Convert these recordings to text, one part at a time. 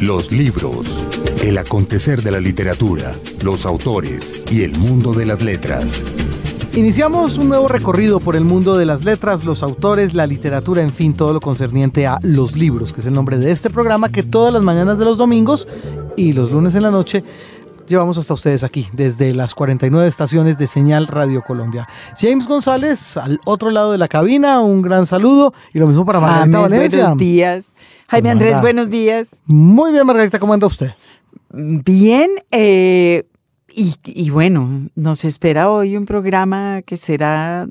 Los libros, el acontecer de la literatura, los autores y el mundo de las letras. Iniciamos un nuevo recorrido por el mundo de las letras, los autores, la literatura, en fin, todo lo concerniente a los libros, que es el nombre de este programa que todas las mañanas de los domingos y los lunes en la noche llevamos hasta ustedes aquí, desde las 49 estaciones de Señal Radio Colombia. James González, al otro lado de la cabina, un gran saludo y lo mismo para Margarita Valencia. Buenos días. Jaime Andrés, buenos días. Muy bien, Margarita, ¿cómo anda usted? Bien, eh, y, bueno, nos espera hoy un programa que será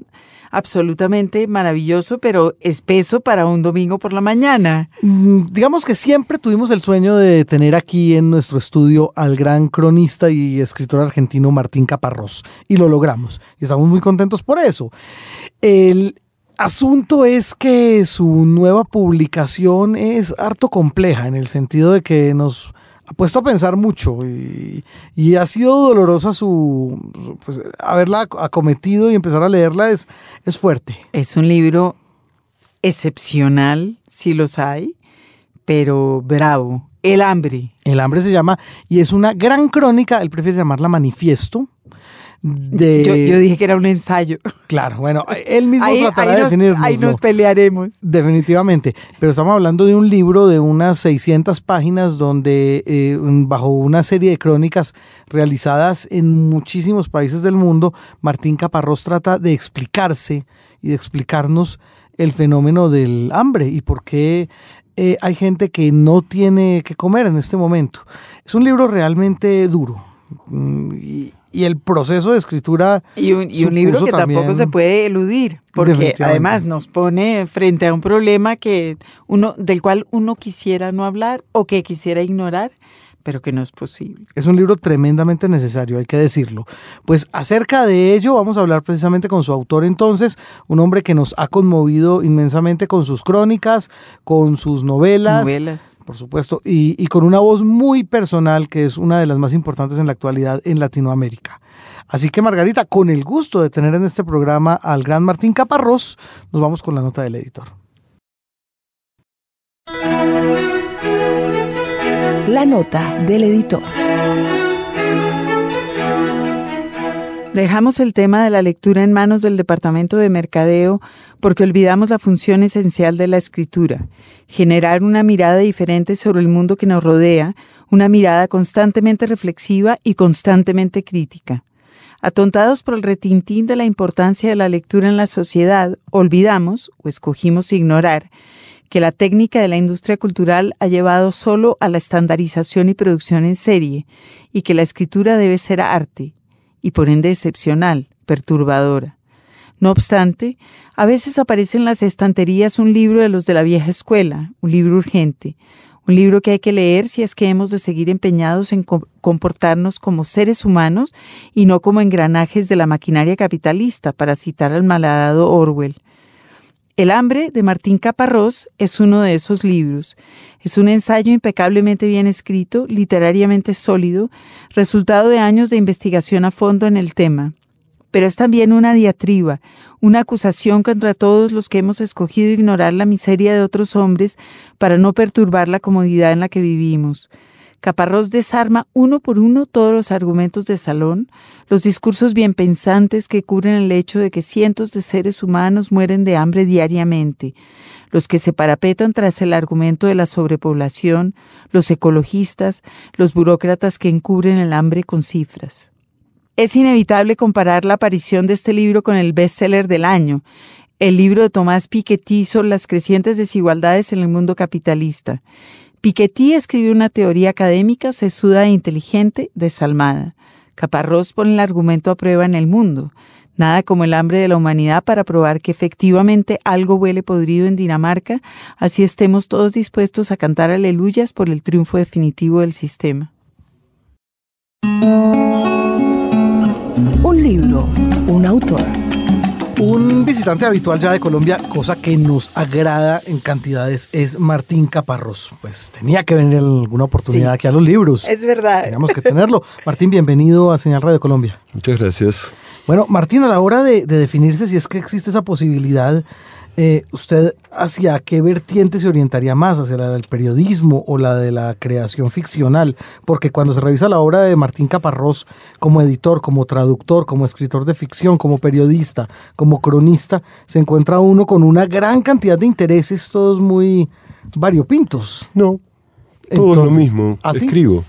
absolutamente maravilloso, pero espeso para un domingo por la mañana. Mm, digamos que siempre tuvimos el sueño de tener aquí en nuestro estudio al gran cronista y escritor argentino Martín Caparrós, y lo logramos, y estamos muy contentos por eso. El, asunto es que su nueva publicación es harto compleja en el sentido de que nos ha puesto a pensar mucho y, ha sido dolorosa su pues, haberla acometido y empezar a leerla es, es fuerte. Es un libro excepcional, si los hay, pero bravo. El hambre. El hambre se llama y es una gran crónica, él prefiere llamarla manifiesto yo, dije que era un ensayo. Claro, bueno, él mismo tratará de definirlo. Ahí nos pelearemos. Definitivamente, pero estamos hablando de un libro de unas 600 páginas donde eh, bajo una serie de crónicas realizadas en muchísimos países del mundo, Martín Caparrós trata de explicarse y de explicarnos el fenómeno del hambre y por qué eh, hay gente que no tiene que comer en este momento. Es un libro realmente duro. Y, y el proceso de escritura. Y un, libro que tampoco se puede eludir, porque además nos pone frente a un problema que uno, del cual uno quisiera no hablar o que quisiera ignorar, pero que no es posible. Es un libro tremendamente necesario, hay que decirlo. Pues acerca de ello vamos a hablar precisamente con su autor entonces, un hombre que nos ha conmovido inmensamente con sus crónicas, con sus novelas. Novelas por supuesto, y, con una voz muy personal que es una de las más importantes en la actualidad en Latinoamérica. Así que Margarita, con el gusto de tener en este programa al gran Martín Caparrós, nos vamos con la nota del editor. La nota del editor. Dejamos el tema de la lectura en manos del Departamento de Mercadeo porque olvidamos la función esencial de la escritura, generar una mirada diferente sobre el mundo que nos rodea, una mirada constantemente reflexiva y constantemente crítica. Atontados por el retintín de la importancia de la lectura en la sociedad, olvidamos, o escogimos ignorar, que la técnica de la industria cultural ha llevado solo a la estandarización y producción en serie, y que la escritura debe ser arte, y por ende excepcional, perturbadora. No obstante, a veces aparece en las estanterías un libro de los de la vieja escuela, un libro urgente, un libro que hay que leer si es que hemos de seguir empeñados en comportarnos como seres humanos y no como engranajes de la maquinaria capitalista, para citar al malhadado Orwell. El hambre de Martín Caparrós es uno de esos libros. Es un ensayo impecablemente bien escrito, literariamente sólido, resultado de años de investigación a fondo en el tema. Pero es también una diatriba, una acusación contra todos los que hemos escogido ignorar la miseria de otros hombres para no perturbar la comodidad en la que vivimos. Caparrós desarma uno por uno todos los argumentos de salón, los discursos bien pensantes que cubren el hecho de que cientos de seres humanos mueren de hambre diariamente, los que se parapetan tras el argumento de la sobrepoblación, los ecologistas, los burócratas que encubren el hambre con cifras. Es inevitable comparar la aparición de este libro con el bestseller del año, el libro de Tomás Piketty sobre las crecientes desigualdades en el mundo capitalista. Piketty escribió una teoría académica sesuda e inteligente, desalmada. Caparrós pone el argumento a prueba en el mundo. Nada como el hambre de la humanidad para probar que efectivamente algo huele podrido en Dinamarca, así estemos todos dispuestos a cantar aleluyas por el triunfo definitivo del sistema. Un libro, un autor. Un visitante habitual ya de Colombia, cosa que nos agrada en cantidades, es Martín Caparrós. Pues tenía que venir alguna oportunidad aquí a los libros. Es verdad. Teníamos que tenerlo. Martín, bienvenido a Señal Radio Colombia. Muchas gracias. Bueno, Martín, a la hora de, de definirse si es que existe esa posibilidad, eh, ¿usted hacia qué vertiente se orientaría más? ¿Hacia la del periodismo o la de la creación ficcional? Porque cuando se revisa la obra de Martín Caparrós como editor, como traductor, como escritor de ficción, como periodista, como cronista, se encuentra uno con una gran cantidad de intereses, todos muy variopintos. No, todo es lo Entonces, mismo. ¿ah? Escribo.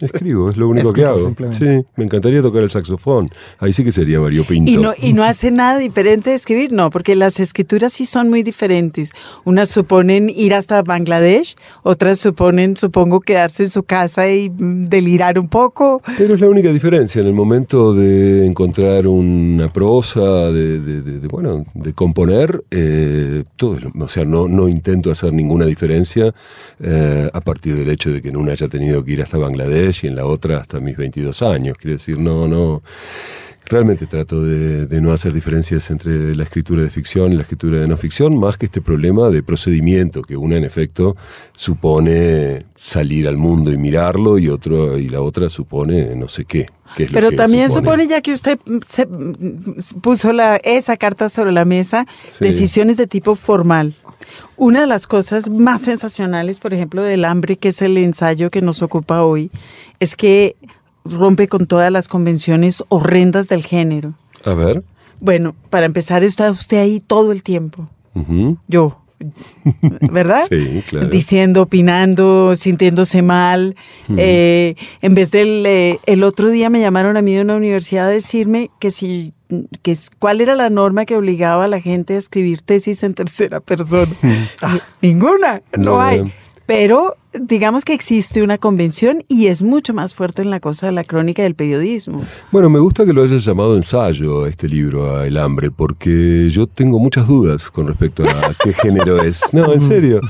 Escribo, es lo único que Escribo, hago. simplemente. Sí, me encantaría tocar el saxofón. Ahí sí que sería variopinto. Y no, y no hace nada diferente de escribir, no, porque las escrituras sí son muy diferentes. Unas suponen ir hasta Bangladesh, otras suponen, supongo, quedarse en su casa y mm, delirar un poco. Pero es la única diferencia en el momento de encontrar una prosa, de, de- de- de, bueno, de componer, eh, todo, o sea, no, no intento hacer ninguna diferencia eh, a partir del hecho de que en una haya tenido que ir hasta Bangladesh y en la otra hasta mis 22 años. Quiero decir, no, no. Realmente trato de, de no hacer diferencias entre la escritura de ficción y la escritura de no ficción, más que este problema de procedimiento, que una en efecto supone salir al mundo y mirarlo y otro y la otra supone no sé qué. qué es lo Pero que también supone, ya que usted se, puso la, esa carta sobre la mesa, Sí. decisiones de tipo formal. Una de las cosas más sensacionales, por ejemplo, del hambre, que es el ensayo que nos ocupa hoy, es que rompe con todas las convenciones horrendas del género. A ver. Bueno, para empezar, está usted ahí todo el tiempo. Yo. ¿Verdad? Sí, claro. Diciendo, opinando, sintiéndose mal. Eh, en vez del. eh, el otro día me llamaron a mí de una universidad a decirme que si. Que, es- ¿Cuál era la norma que obligaba a la gente a escribir tesis en tercera persona? Ninguna, no, No, hay. Pero digamos que existe una convención y es mucho más fuerte en la cosa de la crónica del periodismo. Bueno, me gusta que lo hayas llamado ensayo este libro, a El hambre, porque yo tengo muchas dudas con respecto a qué género es. No, en serio.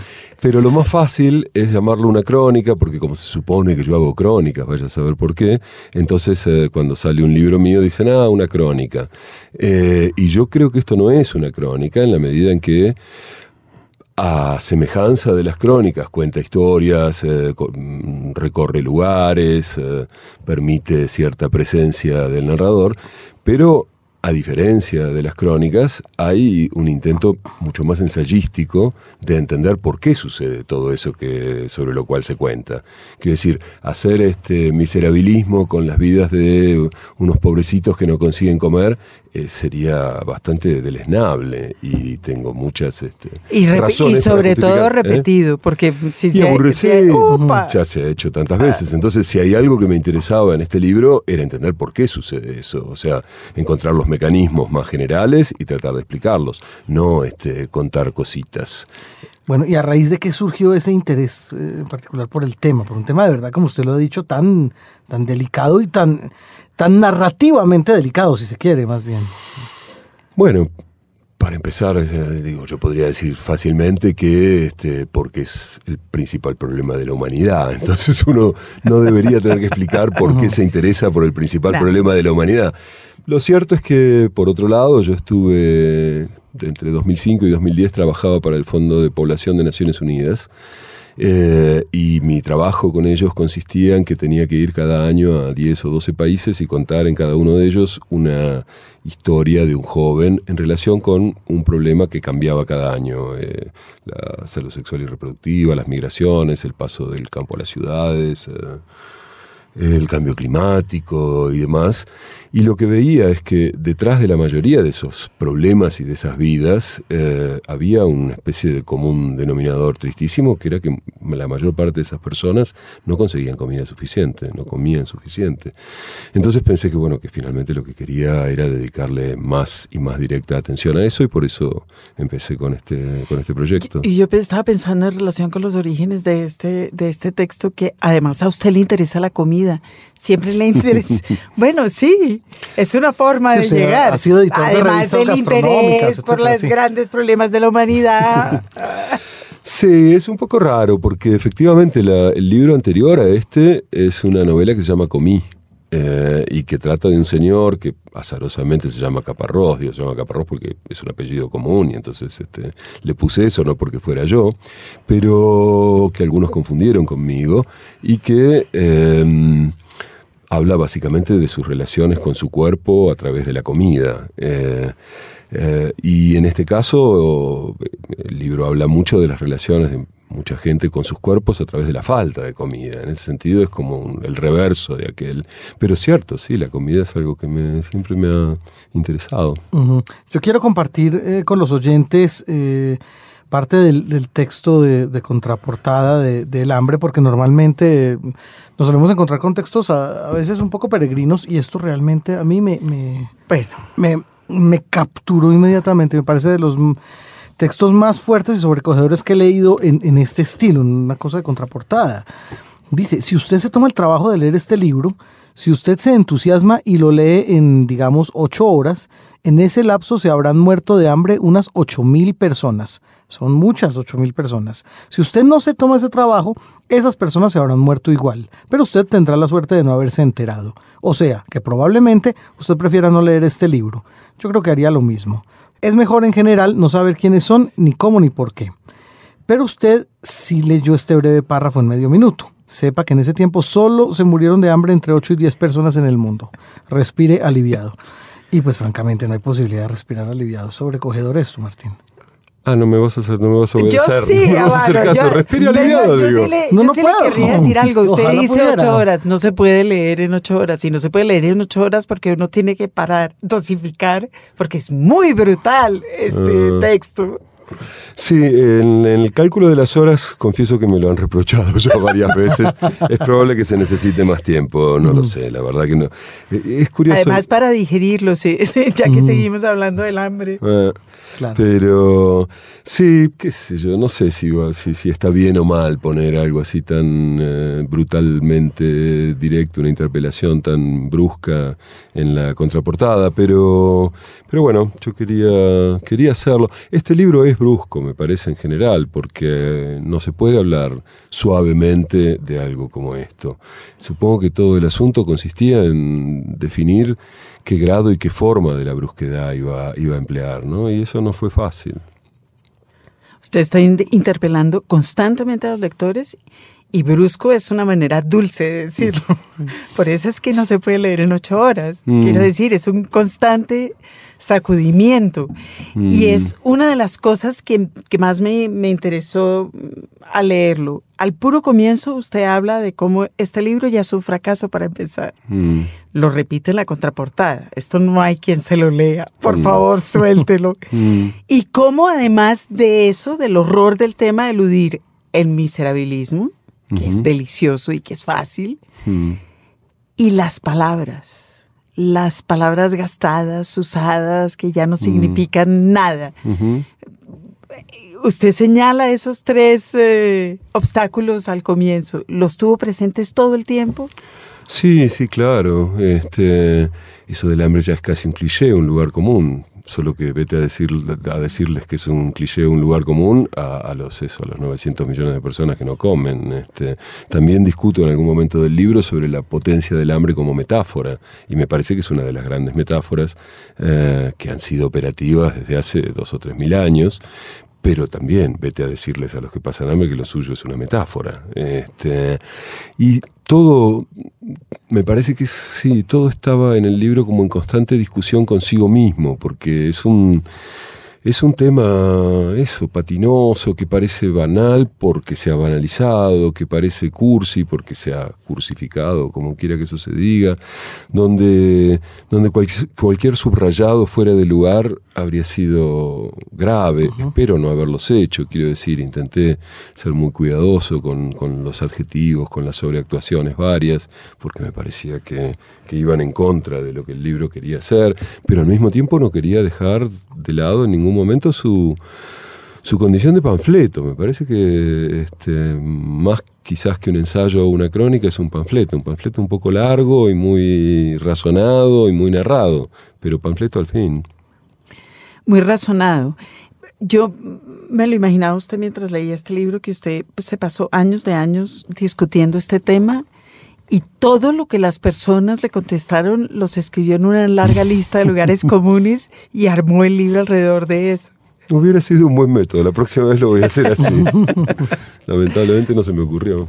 Pero lo más fácil es llamarlo una crónica, porque como se supone que yo hago crónicas, vaya a saber por qué, entonces eh, cuando sale un libro mío dicen, ah, una crónica. Eh, y yo creo que esto no es una crónica en la medida en que a semejanza de las crónicas, cuenta historias, eh, mm, recorre lugares, eh, permite cierta presencia del narrador, pero a diferencia de las crónicas, hay un intento mucho más ensayístico de entender por qué sucede todo eso que, sobre lo cual se cuenta. Quiero decir, hacer este miserabilismo con las vidas de unos pobrecitos que no consiguen comer eh, sería bastante deleznable y tengo muchas este, Y, razones para sobre todo ¿eh? repetido, porque si Y se, si hay- ¡Upa! ya se ha hecho tantas veces. Entonces, si hay algo que me interesaba en este libro, era entender por qué sucede eso. O sea, encontrar los mecanismos más generales y tratar de explicarlos, no este, contar cositas. Bueno, ¿y a raíz de qué surgió ese interés eh, en particular por el tema? Por un tema de verdad, como usted lo ha dicho, tan, tan delicado y tan, tan narrativamente delicado, si se quiere, más bien. Bueno, para empezar, digo, yo podría decir fácilmente que este, porque es el principal problema de la humanidad. Entonces uno no debería tener que explicar por qué se interesa por el principal Claro. problema de la humanidad. Lo cierto es que, por otro lado, yo estuve entre 2005 y 2010 trabajaba para el Fondo de Población de Naciones Unidas. Eh, y mi trabajo con ellos consistía en que tenía que ir cada año a 10 o 12 países y contar en cada uno de ellos una historia de un joven en relación con un problema que cambiaba cada año. eh, la salud sexual y reproductiva, las migraciones, el paso del campo a las ciudades. eh, el cambio climático y demás. Y lo que veía es que detrás de la mayoría de esos problemas y de esas vidas eh, había una especie de común denominador tristísimo, que era que la mayor parte de esas personas no conseguían comida suficiente, no comían suficiente. Entonces pensé que bueno, que finalmente lo que quería era dedicarle más y más directa atención a eso y por eso empecé con este, con este proyecto. Y yo estaba pensando en relación con los orígenes de este, de este texto, que además a usted le interesa la comida. Siempre le interesa. bueno, sí, es una forma Sí, de llegar. ha sido de además revistas del interés por los sí. grandes problemas de la humanidad. Sí, es un poco raro porque efectivamente la- el libro anterior a este es una novela que se llama Comí eh, y que trata de un señor que azarosamente se llama Caparrós, digo, se llama Caparrós porque es un apellido común y entonces este, le puse eso, no porque fuera yo, pero que algunos confundieron conmigo y que... eh, habla básicamente de sus relaciones con su cuerpo a través de la comida. Eh, eh, y en este caso, el libro habla mucho de las relaciones de mucha gente con sus cuerpos a través de la falta de comida. En ese sentido es como el reverso de aquel. Pero es cierto, sí, la comida es algo que me, siempre me ha interesado. Yo quiero compartir eh, con los oyentes eh, parte del, texto de, contraportada del hambre, porque normalmente nos solemos encontrar con textos a, veces un poco peregrinos y esto realmente a mí me, me, me, me capturó inmediatamente. Me parece de los textos más fuertes y sobrecogedores que he leído en, este estilo, en una cosa de contraportada. Dice, si usted se toma el trabajo de leer este libro, si usted se entusiasma y lo lee en, digamos, ocho horas, en ese lapso se habrán muerto de hambre unas ocho mil personas. Son muchas ocho mil personas. Si usted no se toma ese trabajo, esas personas se habrán muerto igual, pero usted tendrá la suerte de no haberse enterado. O sea, que probablemente usted prefiera no leer este libro. Yo creo que haría lo mismo. Es mejor en general no saber quiénes son, ni cómo, ni por qué. Pero usted sí leyó este breve párrafo en medio minuto. Sepa que en ese tiempo solo se murieron de hambre entre 8 y 10 personas en el mundo. Respire aliviado. Y pues francamente no hay posibilidad de respirar aliviado. Sobrecogedor esto, Martín. Ah, no me vas a hacer, no me vas a obedecer. Yo sí, no me vas a hacer caso. Respire aliviado, yo, digo. Sí le, no, yo no sí puedo. le querría decir algo. Usted Ojalá dice pudiera. ocho horas. No se puede leer en ocho horas. Y no se puede leer en ocho horas porque uno tiene que parar, dosificar, porque es muy brutal este Ah. texto. Sí, en, en el cálculo de las horas, confieso que me lo han reprochado ya varias veces. es probable que se necesite más tiempo, no lo sé, la verdad que no. Eh, Es curioso. Además, para digerirlo, sí, ya que seguimos hablando del hambre. Ah, Pero sí, qué sé yo, no sé si, si, si está bien o mal poner algo así tan eh, brutalmente directo, una interpelación tan brusca en la contraportada, pero, pero bueno, yo quería, quería hacerlo. Este libro es brusco, me parece en general, porque no se puede hablar suavemente de algo como esto. Supongo que todo el asunto consistía en definir qué grado y qué forma de la brusquedad iba, iba a emplear, ¿no? Y eso no fue fácil. Usted está in- interpelando constantemente a los lectores y brusco es una manera dulce de decirlo. Por eso es que no se puede leer en ocho horas. Mm. Quiero decir, es un constante sacudimiento. Y Mm. es una de las cosas que, que más me, me interesó mm, al leerlo. Al puro comienzo usted habla de cómo este libro ya es un fracaso para empezar. Mm. Lo repite en la contraportada. Esto no hay quien se lo lea. Por Mm. favor, suéltelo. Y cómo además de eso, del horror del tema, eludir el miserabilismo, que es delicioso y que es fácil, y las palabras, las palabras gastadas, usadas, que Mm. ya no significan nada. Usted señala esos tres eh, obstáculos al comienzo. ¿Los tuvo presentes todo el tiempo? Sí, sí, claro. Este, eso del hambre ya es casi un cliché, un lugar común. Solo que vete a, decir, a decirles que es un cliché, un lugar común a, los eso, a los 900 millones de personas que no comen. Este, también discuto en algún momento del libro sobre la potencia del hambre como metáfora. Y me parece que es una de las grandes metáforas eh, que han sido operativas desde hace dos o tres mil años. Pero también vete a decirles a los que pasan hambre que lo suyo es una metáfora. Este, y todo, me parece que sí, todo estaba en el libro como en constante discusión consigo mismo, porque es un, es un tema, eso, patinoso, que parece banal porque se ha banalizado, que parece cursi porque se ha cursificado, como quiera que eso se diga, donde, donde cualquier, cualquier subrayado fuera de lugar habría sido grave. Espero no haberlos hecho, quiero decir, intenté ser muy cuidadoso con, con los adjetivos, con las sobreactuaciones varias, porque me parecía que, que iban en contra de lo que el libro quería hacer, pero al mismo tiempo no quería dejar de lado en ningún momento su, su condición de panfleto. Me parece que este, más quizás que un ensayo o una crónica es un panfleto, un panfleto un poco largo y muy razonado y muy narrado, pero panfleto al fin. Muy razonado. Yo me lo imaginaba usted mientras leía este libro, que usted pues, se pasó años de años discutiendo este tema y todo lo que las personas le contestaron los escribió en una larga lista de lugares comunes y armó el libro alrededor de eso. Hubiera sido un buen método, la próxima vez lo voy a hacer así. Lamentablemente no se me ocurrió.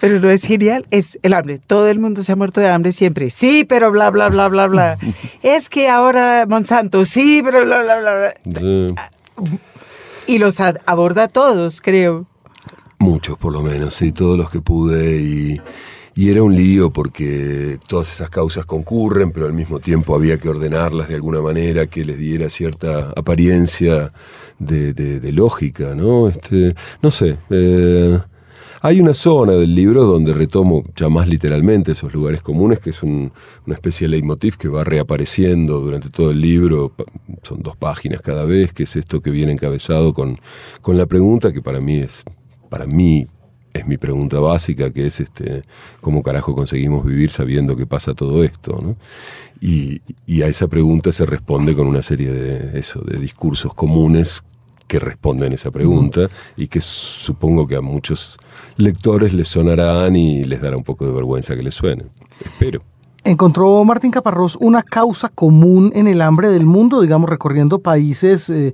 Pero no es genial, es el hambre. Todo el mundo se ha muerto de hambre siempre. Sí, pero bla, bla, bla, bla, bla. es que ahora Monsanto, sí, pero bla, bla, bla. bla. Y los aborda a todos, creo. Muchos por lo menos, sí, todos los que pude y, y era un lío porque todas esas causas concurren, pero al mismo tiempo había que ordenarlas de alguna manera que les diera cierta apariencia de, de- lógica, ¿no? Este, no sé. eh, hay una zona del libro donde retomo ya más literalmente esos lugares comunes, que es un- una especie de leitmotiv que va reapareciendo durante todo el libro. Son dos páginas cada vez, que es esto que viene encabezado con, con la pregunta que para mí es, para mí es mi pregunta básica, que es este, cómo carajo conseguimos vivir sabiendo que pasa todo esto, ¿no? Y, a esa pregunta se responde con una serie de eso, de discursos comunes que responden esa pregunta y que supongo que a muchos lectores les sonarán y les dará un poco de vergüenza que les suenen. Espero. ¿Encontró Martín Caparrós una causa común en el hambre del mundo, digamos, recorriendo países eh,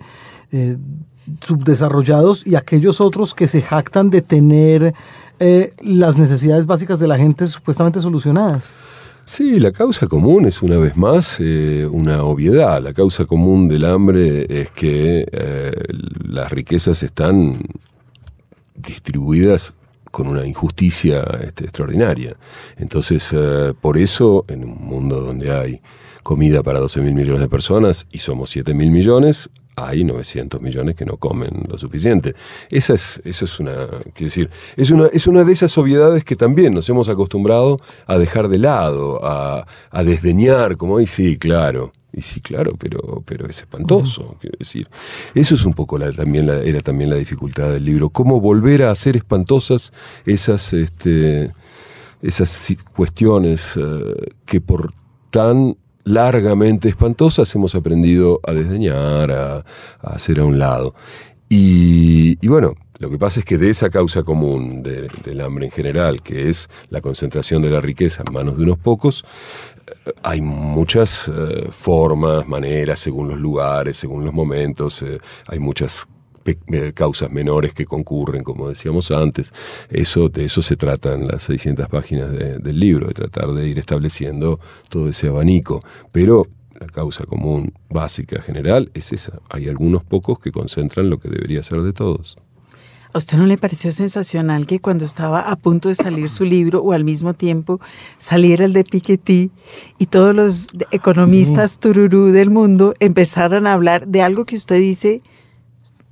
eh, subdesarrollados y aquellos otros que se jactan de tener eh, las necesidades básicas de la gente supuestamente solucionadas? Sí, la causa común es una vez más eh, una obviedad. La causa común del hambre es que eh, las riquezas están distribuidas con una injusticia este, extraordinaria. Entonces, por eso, en un mundo donde hay comida para 12 mil millones de personas y somos 7 mil millones, hay 900 millones que no comen lo suficiente. Esa es, eso es una, quiero decir, es una, es una de esas obviedades que también nos hemos acostumbrado a dejar de lado, a, a desdeñar, como, y sí, claro, y sí, claro, pero, pero es espantoso, quiero decir. Eso es un poco la, también la, era también la dificultad del libro, cómo volver a hacer espantosas esas, este, esas cuestiones eh, que por tan largamente espantosas hemos aprendido a desdeñar, a, hacer a un lado. Y, bueno, lo que pasa es que de esa causa común de- del hambre en general, que es la concentración de la riqueza en manos de unos pocos, eh, hay muchas eh, formas, maneras, según los lugares, según los momentos, eh, hay muchas causas menores que concurren, como decíamos antes. Eso, de eso se trata en las 600 páginas de- del libro, de tratar de ir estableciendo todo ese abanico. Pero la causa común básica general es esa. Hay algunos pocos que concentran lo que debería ser de todos. ¿A usted no le pareció sensacional que cuando estaba a punto de salir su libro o al mismo tiempo saliera el de Piketty y todos los economistas tururú del mundo empezaran a hablar de algo que usted dice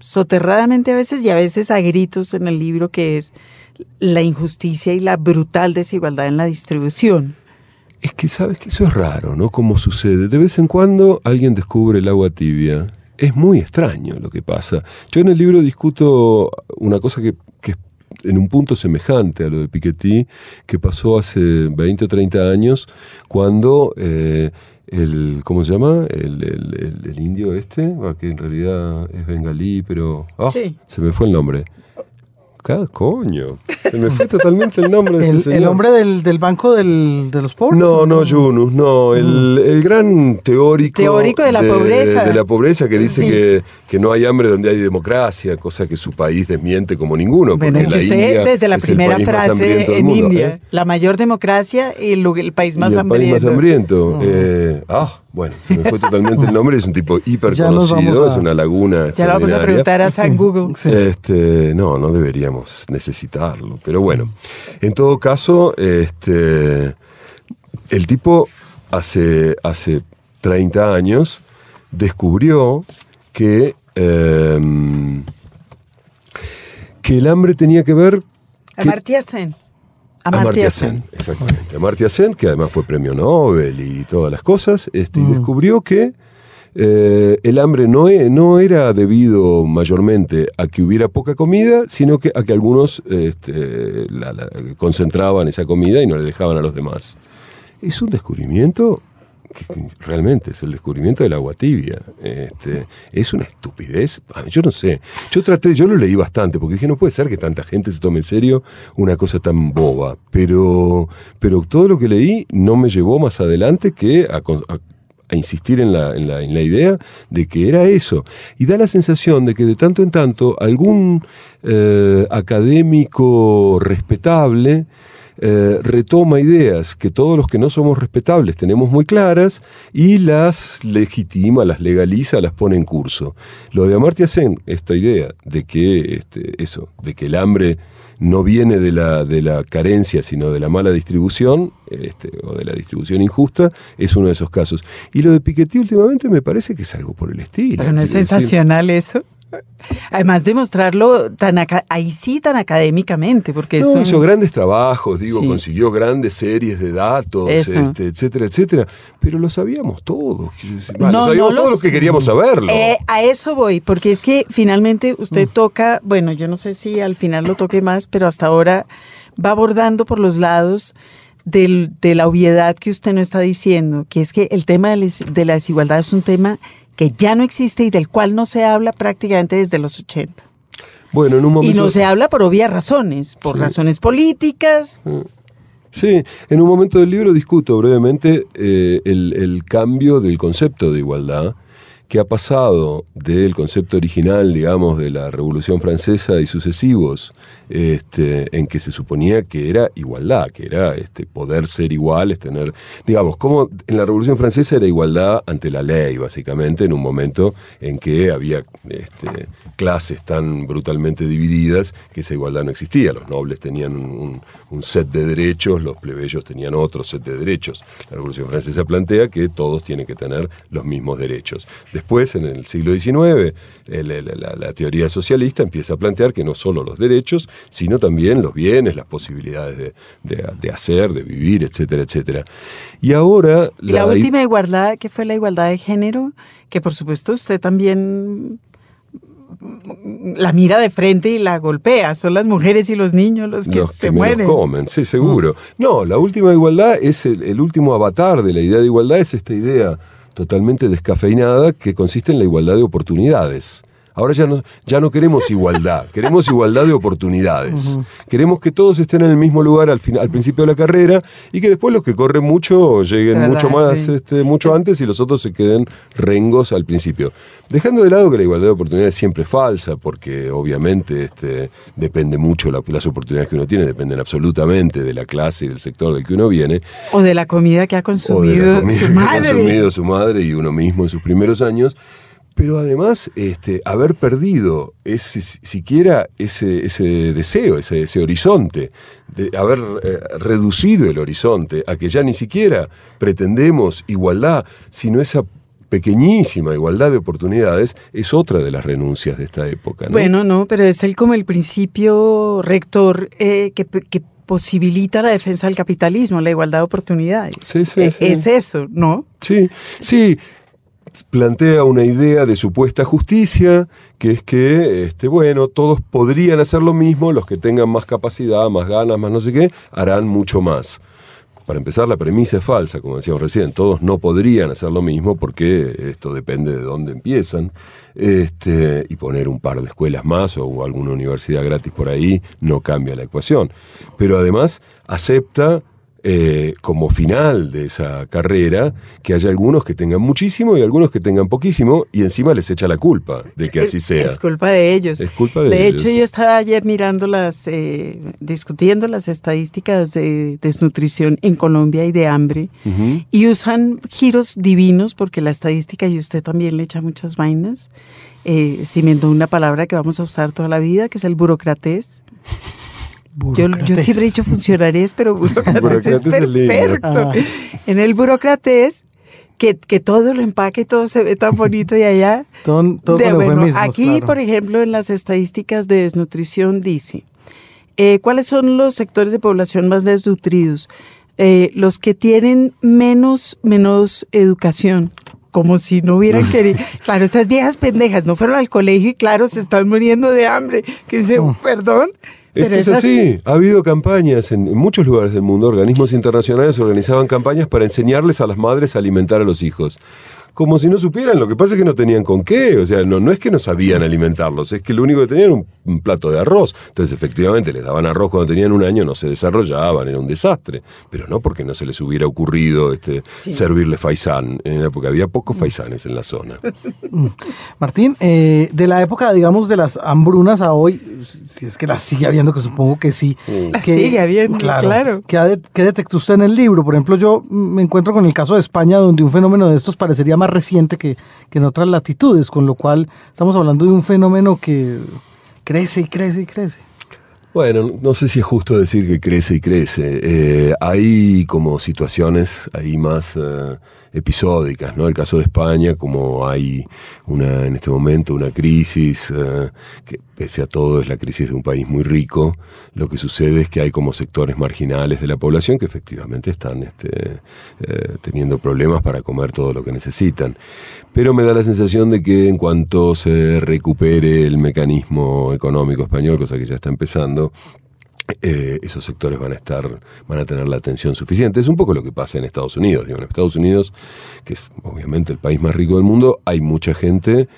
soterradamente a veces y a veces a gritos en el libro que es la injusticia y la brutal desigualdad en la distribución? Es que sabes que eso es raro, ¿no? Como sucede. De vez en cuando alguien descubre el agua tibia. Es muy extraño lo que pasa. Yo en el libro discuto una cosa que, que en un punto semejante a lo de Piketty, que pasó hace 20 o 30 años, cuando eh, el, ¿cómo se llama? El, el- el- el indio este, que en realidad es bengalí, pero... Sí. Se me fue el nombre. Cada coño. Se me fue totalmente el nombre de El, este el señor. hombre del, del Banco del- de los Pobres. No, no, Yunus, no. El, el gran teórico. Teórico de la pobreza. De la pobreza que dice Sí. que, que no hay hambre donde hay democracia, cosa que su país desmiente como ninguno. Bueno, la usted India desde la el primera frase en mundo, India, ¿eh? la mayor democracia y el, el país más y el hambriento. país más hambriento. Eh, ah, bueno, se me fue totalmente el nombre. Es un tipo hiper Ya conocido, a- es una laguna. Ya lo vamos a preguntar a San Google. sí. Este, no, no deberíamos necesitarlo. Pero bueno, en todo caso, este, el tipo hace, hace 30 años descubrió que, em, que el hambre tenía que ver que- Amartya Sen. Exactamente. Amartya Sen, que además fue premio Nobel y todas las cosas, este, y descubrió que eh, el hambre no, e- no era debido mayormente a que hubiera poca comida, sino que a que algunos este, la- la- concentraban esa comida y no le dejaban a los demás. Es un descubrimiento realmente es el descubrimiento del agua tibia. Este, es una estupidez. A mí, Yo no sé. Yo traté, yo lo leí bastante porque dije, no puede ser que tanta gente se tome en serio una cosa tan boba. Pero, pero todo lo que leí no me llevó más adelante que a insistir en la, en, la, en la idea de que era eso. Y da la sensación de que de tanto en tanto algún eh, académico respetable eh, retoma ideas que todos los que no somos respetables tenemos muy claras y las legitima, las legaliza, las pone en curso. Lo de Amartya Sen, esta idea de que este, eso, de que el hambre no viene de la, de la carencia, sino de la mala distribución, este, o de la distribución injusta, es uno de esos casos. Y lo de Piketty últimamente me parece que es algo por el estilo. Pero no es sensacional eso. Además de mostrarlo tan ahí sí tan académicamente, porque no, hizo grandes trabajos, digo, consiguió grandes series de datos, este, etcétera, etcétera. Pero lo sabíamos todos. no, lo sabíamos todos los que queríamos saberlo. Eh, a eso voy, porque es que finalmente usted mm. toca, bueno, yo no sé si al final lo toque más, pero hasta ahora va abordando por los lados de la obviedad que usted no está diciendo, que es que el tema de la desigualdad es un tema que ya no existe y del cual no se habla prácticamente desde los 80. Bueno, en un momento... Y no se habla por obvias razones, por razones políticas. Sí, en un momento del libro discuto brevemente eh, el, cambio del concepto de igualdad que ha pasado del concepto original, digamos, de la Revolución Francesa y sucesivos, este, en que se suponía que era igualdad, que era este, poder ser iguales, tener, digamos, como en la Revolución Francesa era igualdad ante la ley, básicamente, en un momento en que había este, clases tan brutalmente divididas que esa igualdad no existía. Los nobles tenían un set de derechos, los plebeyos tenían otro set de derechos. La Revolución Francesa plantea que todos tienen que tener los mismos derechos. Después, en el siglo XIX, la, teoría socialista empieza a plantear que no solo los derechos, sino también los bienes, las posibilidades de, hacer, de vivir, etcétera, etcétera. Y ahora... La, última igualdad, que fue la igualdad de género, que por supuesto usted también la mira de frente y la golpea. Son las mujeres y los niños los que se mueren. comen, sí, seguro. No, la última igualdad es el, último avatar de la idea de igualdad, es esta idea totalmente descafeinada que consiste en la igualdad de oportunidades. Ahora ya no, ya no queremos igualdad, queremos igualdad de oportunidades. Queremos que todos estén en el mismo lugar al, al principio de la carrera y que después los que corren mucho lleguen mucho más, este, mucho antes y los otros se queden rengos al principio. Dejando de lado que la igualdad de oportunidades siempre es falsa, porque obviamente este, depende mucho, las oportunidades que uno tiene dependen absolutamente de la clase y del sector del que uno viene. O de la comida que ha consumido su madre. Que ha consumido su madre y uno mismo en sus primeros años. Pero además, este, haber perdido ese, siquiera ese, ese deseo, ese, ese, horizonte, de haber eh, reducido el horizonte a que ya ni siquiera pretendemos igualdad, sino esa pequeñísima igualdad de oportunidades, es otra de las renuncias de esta época. Bueno, no, pero es el como el principio rector eh, que, que posibilita la defensa del capitalismo, la igualdad de oportunidades. Sí, sí, e, sí. Es eso, ¿no? Sí, sí plantea una idea de supuesta justicia, que es que, este, bueno, todos podrían hacer lo mismo, los que tengan más capacidad, más ganas, más no sé qué, harán mucho más. Para empezar, la premisa es falsa, como decíamos recién, todos no podrían hacer lo mismo porque esto depende de dónde empiezan, este, y poner un par de escuelas más o alguna universidad gratis por ahí no cambia la ecuación. Pero además acepta eh, como final de esa carrera que haya algunos que tengan muchísimo y algunos que tengan poquísimo y encima les echa la culpa de que así sea. Es culpa de ellos. Es culpa de, de hecho, yo estaba ayer mirando las, eh, discutiendo las estadísticas de desnutrición en Colombia y de hambre y usan giros divinos porque la estadística y usted también le echa muchas vainas. Eh, inventó una palabra que vamos a usar toda la vida, que es el burocratés. Yo, yo, siempre he dicho funcionarios, pero burocrates, es perfecto. Ah. En el burocrates, que, que, todo lo empaque, todo se ve tan bonito y allá. todo, todo bueno, aquí, por ejemplo, en las estadísticas de desnutrición dice, eh, ¿cuáles son los sectores de población más desnutridos? Eh, los que tienen menos, menos educación, como si no hubieran querido. Claro, estas viejas pendejas no fueron al colegio y claro, se están muriendo de hambre. Que dice, perdón. Es, así. Ha habido campañas en, muchos lugares del mundo, organismos internacionales organizaban campañas para enseñarles a las madres a alimentar a los hijos. Como si no supieran. Lo que pasa es que no tenían con qué. O sea, no, no es que no sabían alimentarlos, es que lo único que tenían era un, un plato de arroz. Entonces, efectivamente, les daban arroz cuando tenían un año, no se desarrollaban, era un desastre. Pero no porque no se les hubiera ocurrido este, servirle faisán, eh, porque había pocos faisanes en la zona. Martín, eh, de la época, digamos, de las hambrunas a hoy, si es que las sigue habiendo, que supongo que sí. Las que- sigue habiendo, claro. ¿Qué, de- qué detectó usted en el libro? Por ejemplo, yo me encuentro con el caso de España, donde un fenómeno de estos parecería más reciente que, que en otras latitudes, con lo cual estamos hablando de un fenómeno que crece y crece y crece. Bueno, no sé si es justo decir que crece y crece. Eh, hay como situaciones ahí más eh, episódicas, ¿no? El caso de España, como hay una en este momento una crisis eh, que pese a todo es la crisis de un país muy rico, lo que sucede es que hay como sectores marginales de la población que efectivamente están este, eh, teniendo problemas para comer todo lo que necesitan. Pero me da la sensación de que en cuanto se recupere el mecanismo económico español, cosa que ya está empezando, eh, esos sectores van a estar, van a tener la atención suficiente. Es un poco lo que pasa en Estados Unidos. Digo, en Estados Unidos, que es obviamente el país más rico del mundo, hay mucha gente,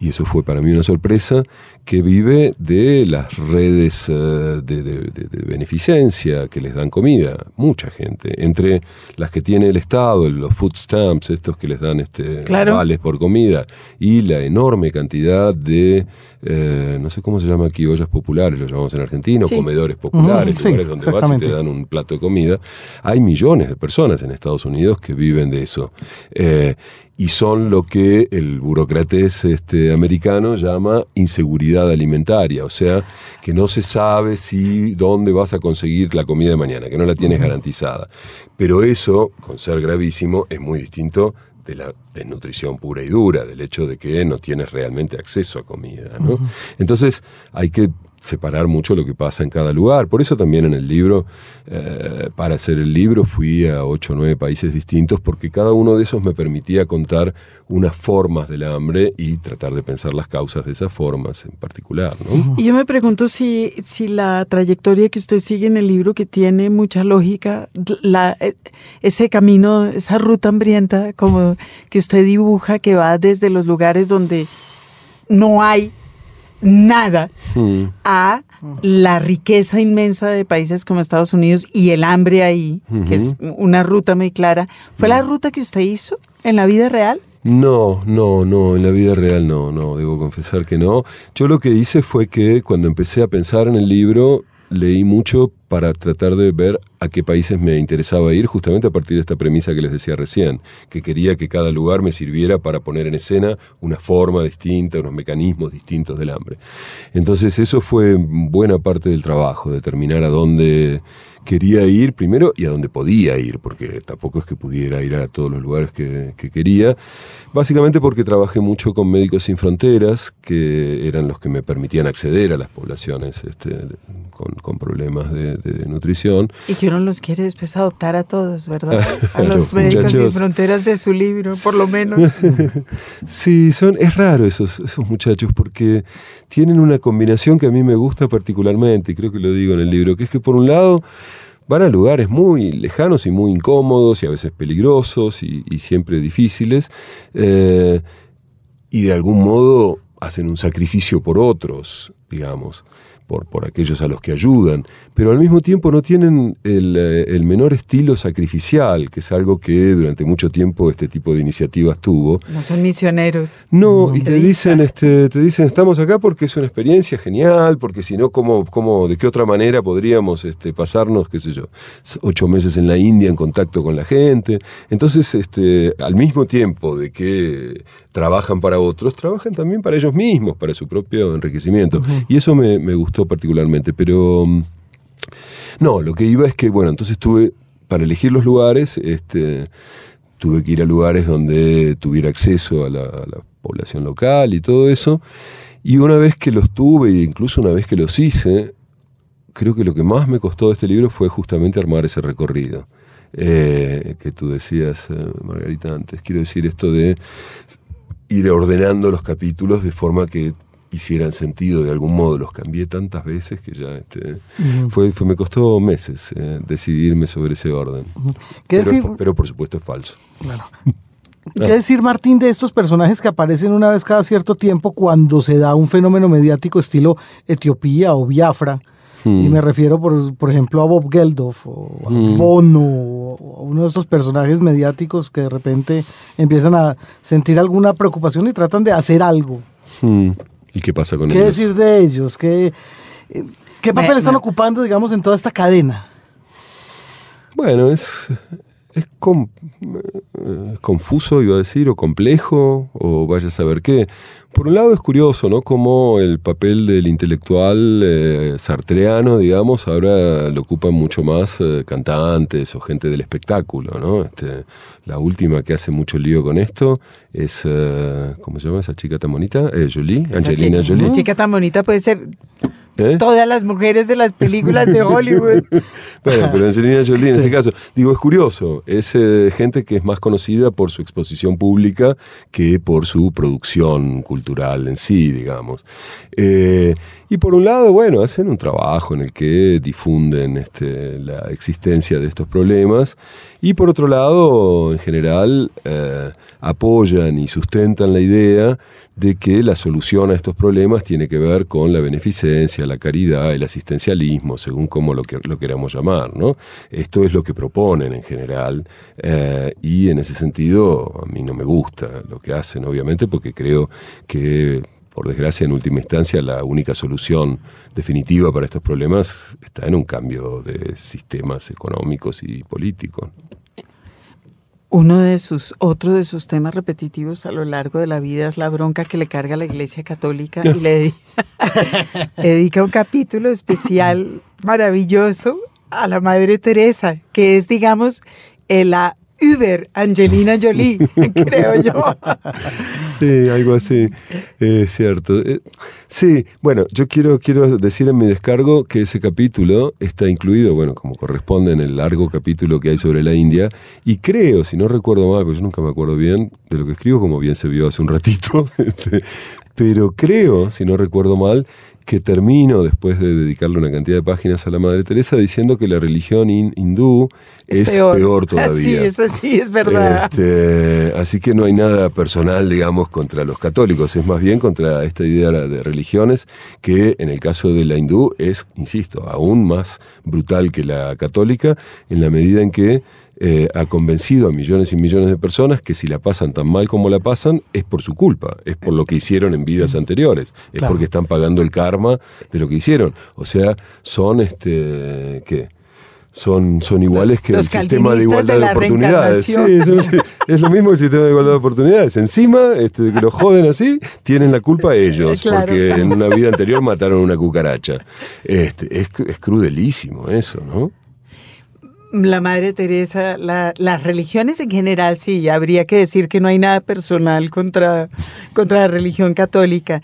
y eso fue para mí una sorpresa, que vive de las redes eh, de, de- de- de beneficencia que les dan comida. Mucha gente. Entre las que tiene el Estado, los food stamps, estos que les dan este, Claro. vales por comida, y la enorme cantidad de, eh, no sé cómo se llama aquí, ollas populares, lo llamamos en Argentina, Sí. comedores populares, Sí, sí, lugares donde vas y te dan un plato de comida. Hay millones de personas en Estados Unidos que viven de eso. Eh, y son lo que el burócrates este, americano llama inseguridad alimentaria, o sea, que no se sabe si dónde vas a conseguir la comida de mañana, que no la tienes garantizada. Pero eso, con ser gravísimo, es muy distinto de la desnutrición pura y dura, del hecho de que no tienes realmente acceso a comida. ¿no? Entonces hay que separar mucho lo que pasa en cada lugar. Por eso también en el libro, eh, para hacer el libro, fui a ocho o nueve países distintos, porque cada uno de esos me permitía contar unas formas del hambre y tratar de pensar las causas de esas formas en particular. ¿no? Y yo me pregunto si, si la trayectoria que usted sigue en el libro, que tiene mucha lógica, la, eh, ese camino, esa ruta hambrienta como que usted dibuja, que va desde los lugares donde no hay nada Hmm. a la riqueza inmensa de países como Estados Unidos y el hambre ahí, que es una ruta muy clara. ¿Fue la ruta que usted hizo en la vida real? No, no, no, en la vida real no, no, debo confesar que no. Yo lo que hice fue que cuando empecé a pensar en el libro, leí mucho para tratar de ver a qué países me interesaba ir, justamente a partir de esta premisa que les decía recién, que quería que cada lugar me sirviera para poner en escena una forma distinta, unos mecanismos distintos del hambre. Entonces eso fue buena parte del trabajo, determinar a dónde quería ir primero y a dónde podía ir, porque tampoco es que pudiera ir a todos los lugares que, que quería. Básicamente porque trabajé mucho con Médicos Sin Fronteras, que eran los que me permitían acceder a las poblaciones este, con, con problemas de, de nutrición. Y que uno los quiere después adoptar a todos, ¿verdad? A los, los médicos sin muchachos. fronteras de su libro, por lo menos. Sí, son, es raro esos, esos muchachos porque tienen una combinación que a mí me gusta particularmente, y creo que lo digo en el libro, que es que por un lado van a lugares muy lejanos y muy incómodos y a veces peligrosos y, siempre difíciles, eh, y de algún modo hacen un sacrificio por otros, digamos. Por, por aquellos a los que ayudan, pero al mismo tiempo no tienen el, eh, el menor estilo sacrificial, que es algo que durante mucho tiempo este tipo de iniciativas tuvo, No son misioneros. no, y te dicen, este, te dicen, estamos acá porque es una experiencia genial, porque si no, ¿cómo, cómo, ¿de qué otra manera podríamos este, pasarnos, qué sé yo, ocho meses en la India en contacto con la gente? Entonces, este, al mismo tiempo de que trabajan para otros, trabajan también para ellos mismos, para su propio enriquecimiento. Y eso me, me gustó particularmente, pero... no, lo que iba es que, bueno, entonces tuve, para elegir los lugares, este, tuve que ir a lugares donde tuviera acceso a la, a la población local y todo eso. Y una vez que los tuve, e incluso una vez que los hice, creo que lo que más me costó de este libro fue justamente armar ese recorrido. Eh, que tú decías, eh, Margarita, antes. Quiero decir esto de ir ordenando los capítulos de forma que hicieran sentido de algún modo. Los cambié tantas veces que ya este, fue, fue- me costó meses eh, decidirme sobre ese orden. ¿Qué Pero, decir? pero por supuesto es falso. Claro. ¿Qué decir, Martín, de estos personajes que aparecen una vez cada cierto tiempo cuando se da un fenómeno mediático estilo Etiopía o Biafra? Y me refiero, por, por ejemplo, a Bob Geldof o a Bono o a uno de estos personajes mediáticos que de repente empiezan a sentir alguna preocupación y tratan de hacer algo. Hmm. ¿Y qué pasa con ¿Qué ellos? decir de ellos? ¿Qué, eh, qué papel Me- están me- ocupando, digamos, en toda esta cadena? Bueno, es, es, com- eh, confuso, iba a decir, o complejo, o vaya a saber qué. Por un lado es curioso, ¿no? Cómo el papel del intelectual eh, sartreano, digamos, ahora lo ocupan mucho más eh, cantantes o gente del espectáculo, ¿no? Este, la última que hace mucho lío con esto es, eh, ¿cómo se llama esa chica tan bonita? Eh, Jolie, Angelina Jolie. Esa chica tan bonita puede ser ¿Eh? todas las mujeres de las películas de Hollywood. Bueno, pero Angelina Jolie en este caso, digo, es curioso, es eh, gente que es más conocida por su exposición pública que por su producción cultural en sí, digamos. Eh, y por un lado, bueno, hacen un trabajo en el que difunden este, la existencia de estos problemas y por otro lado, en general, eh, apoyan y sustentan la idea de que la solución a estos problemas tiene que ver con la beneficencia, la caridad, el asistencialismo, según como lo, que, lo queramos llamar. ¿no? Esto es lo que proponen en general eh, y en ese sentido a mí no me gusta lo que hacen, obviamente, porque creo que por desgracia, en última instancia, la única solución definitiva para estos problemas está en un cambio de sistemas económicos y políticos. Uno de sus, otro de sus temas repetitivos a lo largo de la vida es la bronca que le carga a la Iglesia Católica y le dedica, dedica un capítulo especial maravilloso a la Madre Teresa, que es, digamos, eh, la Uber Angelina Jolie, creo yo. Sí, algo así, es cierto. Eh, sí, bueno, yo quiero, quiero decir en mi descargo que ese capítulo está incluido, bueno, como corresponde en el largo capítulo que hay sobre la India, y creo, si no recuerdo mal, porque yo nunca me acuerdo bien de lo que escribo, como bien se vio hace un ratito, este, pero creo, si no recuerdo mal, que termino, después de dedicarle una cantidad de páginas a la Madre Teresa, diciendo que la religión hin- hindú es, peor. todavía. Sí, eso sí, es verdad. Este, así que no hay nada personal, digamos, contra los católicos, es más bien contra esta idea de religiones que en el caso de la hindú es, insisto, aún más brutal que la católica en la medida en que eh, ha convencido a millones y millones de personas que si la pasan tan mal como la pasan es por su culpa, es por lo que hicieron en vidas anteriores, es Claro. porque están pagando el karma de lo que hicieron. O sea, son, este, ¿qué? Son, son iguales que Los el sistema de igualdad de oportunidades. Sí, es, es lo mismo el sistema de igualdad de oportunidades. Encima, este, que lo joden así, tienen la culpa ellos, Claro. porque en una vida anterior mataron una cucaracha. Este, es, es crudelísimo eso, ¿no? La Madre Teresa, la- las religiones en general, sí, habría que decir que no hay nada personal contra, contra la religión católica,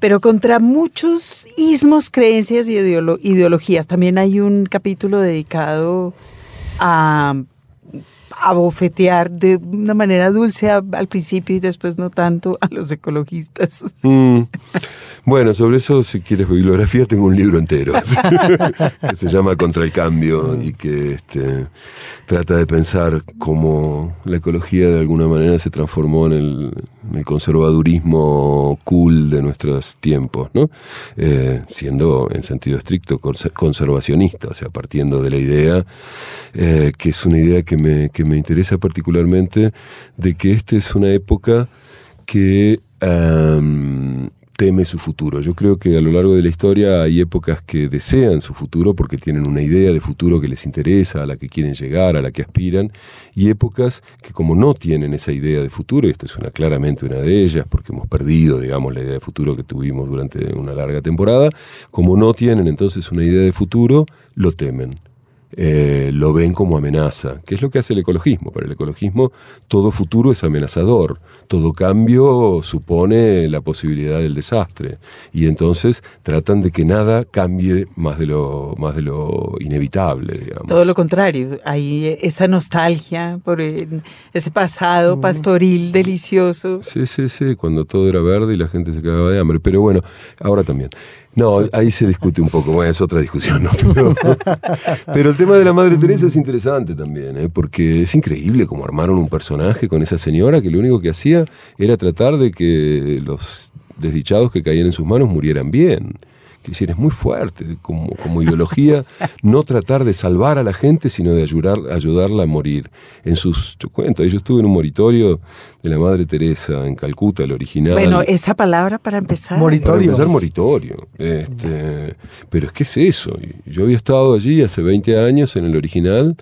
pero contra muchos ismos, creencias y ideolo- ideologías. También hay un capítulo dedicado a, a bofetear de una manera dulce al principio y después no tanto a los ecologistas. Mm. Bueno, sobre eso, si quieres bibliografía, tengo un libro entero que se llama Contra el Cambio y que este, trata de pensar cómo la ecología de alguna manera se transformó en el, conservadurismo cool de nuestros tiempos, ¿no? Eh, siendo en sentido estricto conser- conservacionista, o sea, partiendo de la idea, eh, que es una idea que me, que me interesa particularmente, de que esta es una época que teme su futuro. Yo creo que a lo largo de la historia hay épocas que desean su futuro porque tienen una idea de futuro que les interesa, a la que quieren llegar, a la que aspiran, y épocas que como no tienen esa idea de futuro, y esta es una claramente una de ellas, porque hemos perdido, digamos, la idea de futuro que tuvimos durante una larga temporada, como no tienen entonces una idea de futuro, lo temen eh, lo ven como amenaza, que es lo que hace el ecologismo. Para el ecologismo todo futuro es amenazador, todo cambio supone la posibilidad del desastre y entonces tratan de que nada cambie más de lo, más de lo inevitable. Digamos. Todo lo contrario, hay esa nostalgia por eh, ese pasado pastoril delicioso. Sí, sí, sí, cuando todo era verde y la gente se cagaba de hambre. Pero bueno, ahora también. No, ahí se discute un poco, bueno, es otra discusión, ¿no? Pero, pero el tema de la Madre Teresa es interesante también, ¿eh? porque es increíble cómo armaron un personaje con esa señora que lo único que hacía era tratar de que los desdichados que caían en sus manos murieran bien. Que decir, es muy fuerte como, como ideología no tratar de salvar a la gente, sino de ayudar, ayudarla a morir. En sus, yo cuento, yo estuve en un moritorio de la Madre Teresa en Calcuta, el original. Bueno, esa palabra para empezar. Moritorio. Para empezar, moritorio. Este, pero es que es eso. Yo había estado allí hace 20 años en el original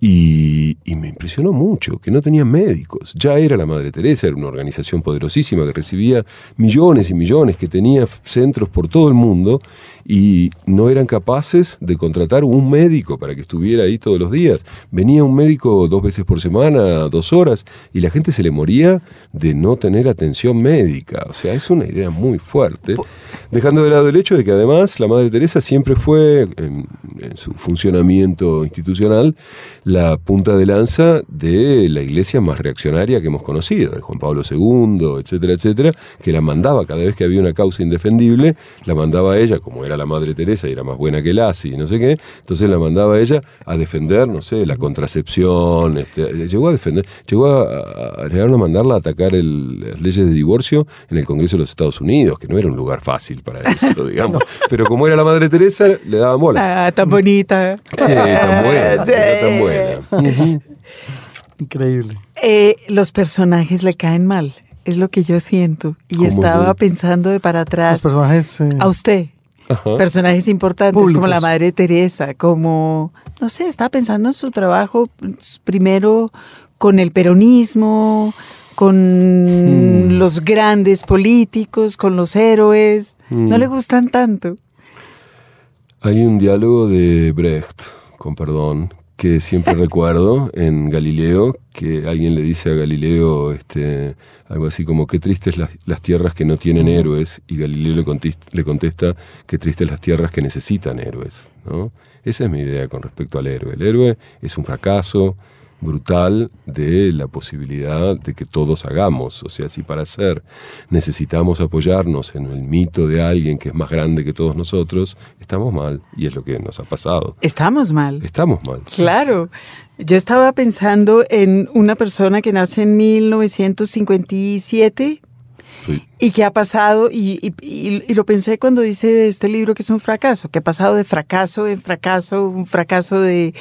y, me impresionó mucho que no tenían médicos. Ya era la Madre Teresa, era una organización poderosísima que recibía millones y millones, que tenía centros por todo el mundo y no eran capaces de contratar un médico para que estuviera ahí todos los días. Venía un médico dos veces por semana, dos horas, y la gente se le moría de no tener atención médica. O sea, es una idea muy fuerte, dejando de lado el hecho de que además la Madre Teresa siempre fue, en, en su funcionamiento institucional, la punta de lanza de la iglesia más reaccionaria que hemos conocido, de Juan Pablo II, etcétera, etcétera, que la mandaba cada vez que había una causa indefendible, la mandaba a ella, como era la Madre Teresa y era más buena que Lassi, no sé qué, entonces la mandaba a ella a defender, no sé, la contracepción, este, llegó a defender, llegó a, a, a, llegaron a mandarla a atacar el, las leyes de divorcio en el Congreso de los Estados Unidos, que no era un lugar fácil para eso, digamos, pero como era la Madre Teresa, le daban bola. Ah, tan bonita. Sí, tan buena, Sí. tan buena. Increíble. Eh, los personajes le caen mal, es lo que yo siento. Y ¿Cómo estaba pensando de para Los atrás personajes. eh, a usted. Ajá. Personajes importantes como la Madre Teresa, como, no sé, estaba pensando en su trabajo primero con el peronismo, con Hmm. los grandes políticos, con los héroes. No Hmm. le gustan tanto. Hay un diálogo de Brecht, con perdón, que siempre recuerdo en Galileo, que alguien le dice a Galileo este, algo así como, qué tristes las, las tierras que no tienen héroes, y Galileo le, contis- le contesta, qué tristes las tierras que necesitan héroes. ¿no? Esa es mi idea con respecto al héroe. El héroe es un fracaso brutal de la posibilidad de que todos hagamos. O sea, si para ser necesitamos apoyarnos en el mito de alguien que es más grande que todos nosotros, estamos mal. Y es lo que nos ha pasado. Estamos mal. Estamos mal. Claro. Yo estaba pensando en una persona que nace en 1957 Sí. y que ha pasado, y, y- y- y lo pensé cuando dice este libro que es un fracaso, que ha pasado de fracaso en fracaso, un fracaso de,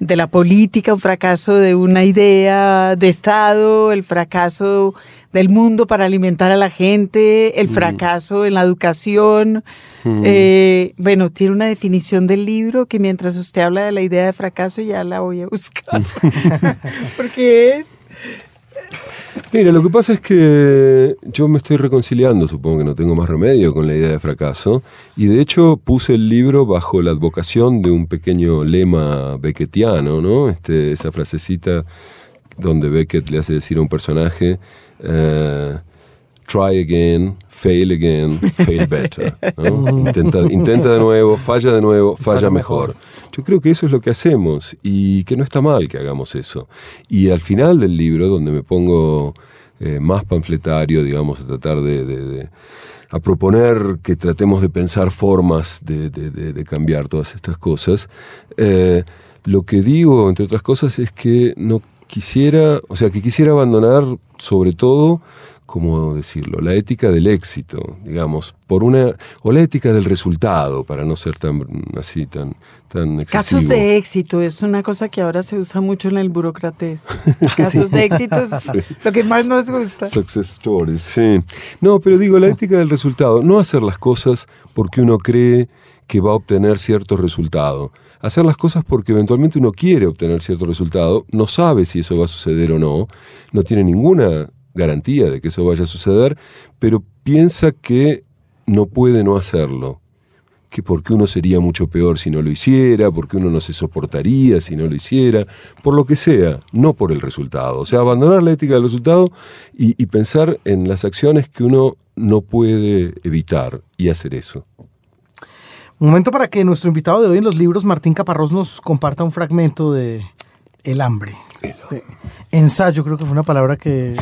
de la política, un fracaso de una idea de Estado, el fracaso del mundo para alimentar a la gente, el fracaso en la educación. Eh, bueno, tiene una definición del libro que mientras usted habla de la idea de fracaso ya la voy a buscar. Porque es... Mira, lo que pasa es que yo me estoy reconciliando, supongo que no tengo más remedio con la idea de fracaso, y de hecho puse el libro bajo la advocación de un pequeño lema beckettiano, ¿no? Este, esa frasecita donde Beckett le hace decir a un personaje, eh, try again, fail again, fail better. ¿no? Intenta, intenta de nuevo, falla de nuevo, falla, mejor. Yo creo que eso es lo que hacemos y que no está mal que hagamos eso. Y al final del libro, donde me pongo eh, más panfletario, digamos, a tratar de, de- de- a proponer que tratemos de pensar formas de cambiar todas estas cosas, eh, lo que digo, entre otras cosas, es que no quisiera, o sea, que quisiera abandonar sobre todo ¿cómo decirlo? La ética del éxito, digamos, por una, o la ética del resultado, para no ser tan así, tan, tan excesivo. Casos de éxito es una cosa que ahora se usa mucho en el burocratés. Casos de éxito es lo que más nos gusta. Success stories, sí. No, pero digo, la ética del resultado, no hacer las cosas porque uno cree que va a obtener cierto resultado. Hacer las cosas porque eventualmente uno quiere obtener cierto resultado, no sabe si eso va a suceder o no, no tiene ninguna garantía de que eso vaya a suceder, pero piensa que no puede no hacerlo. Que porque uno sería mucho peor si no lo hiciera, porque uno no se soportaría si no lo hiciera, por lo que sea, no por el resultado. O sea, abandonar la ética del resultado y, pensar en las acciones que uno no puede evitar y hacer eso. Un momento para que nuestro invitado de hoy en los libros, Martín Caparrós, nos comparta un fragmento de El hambre. Este ensayo, creo que fue una palabra que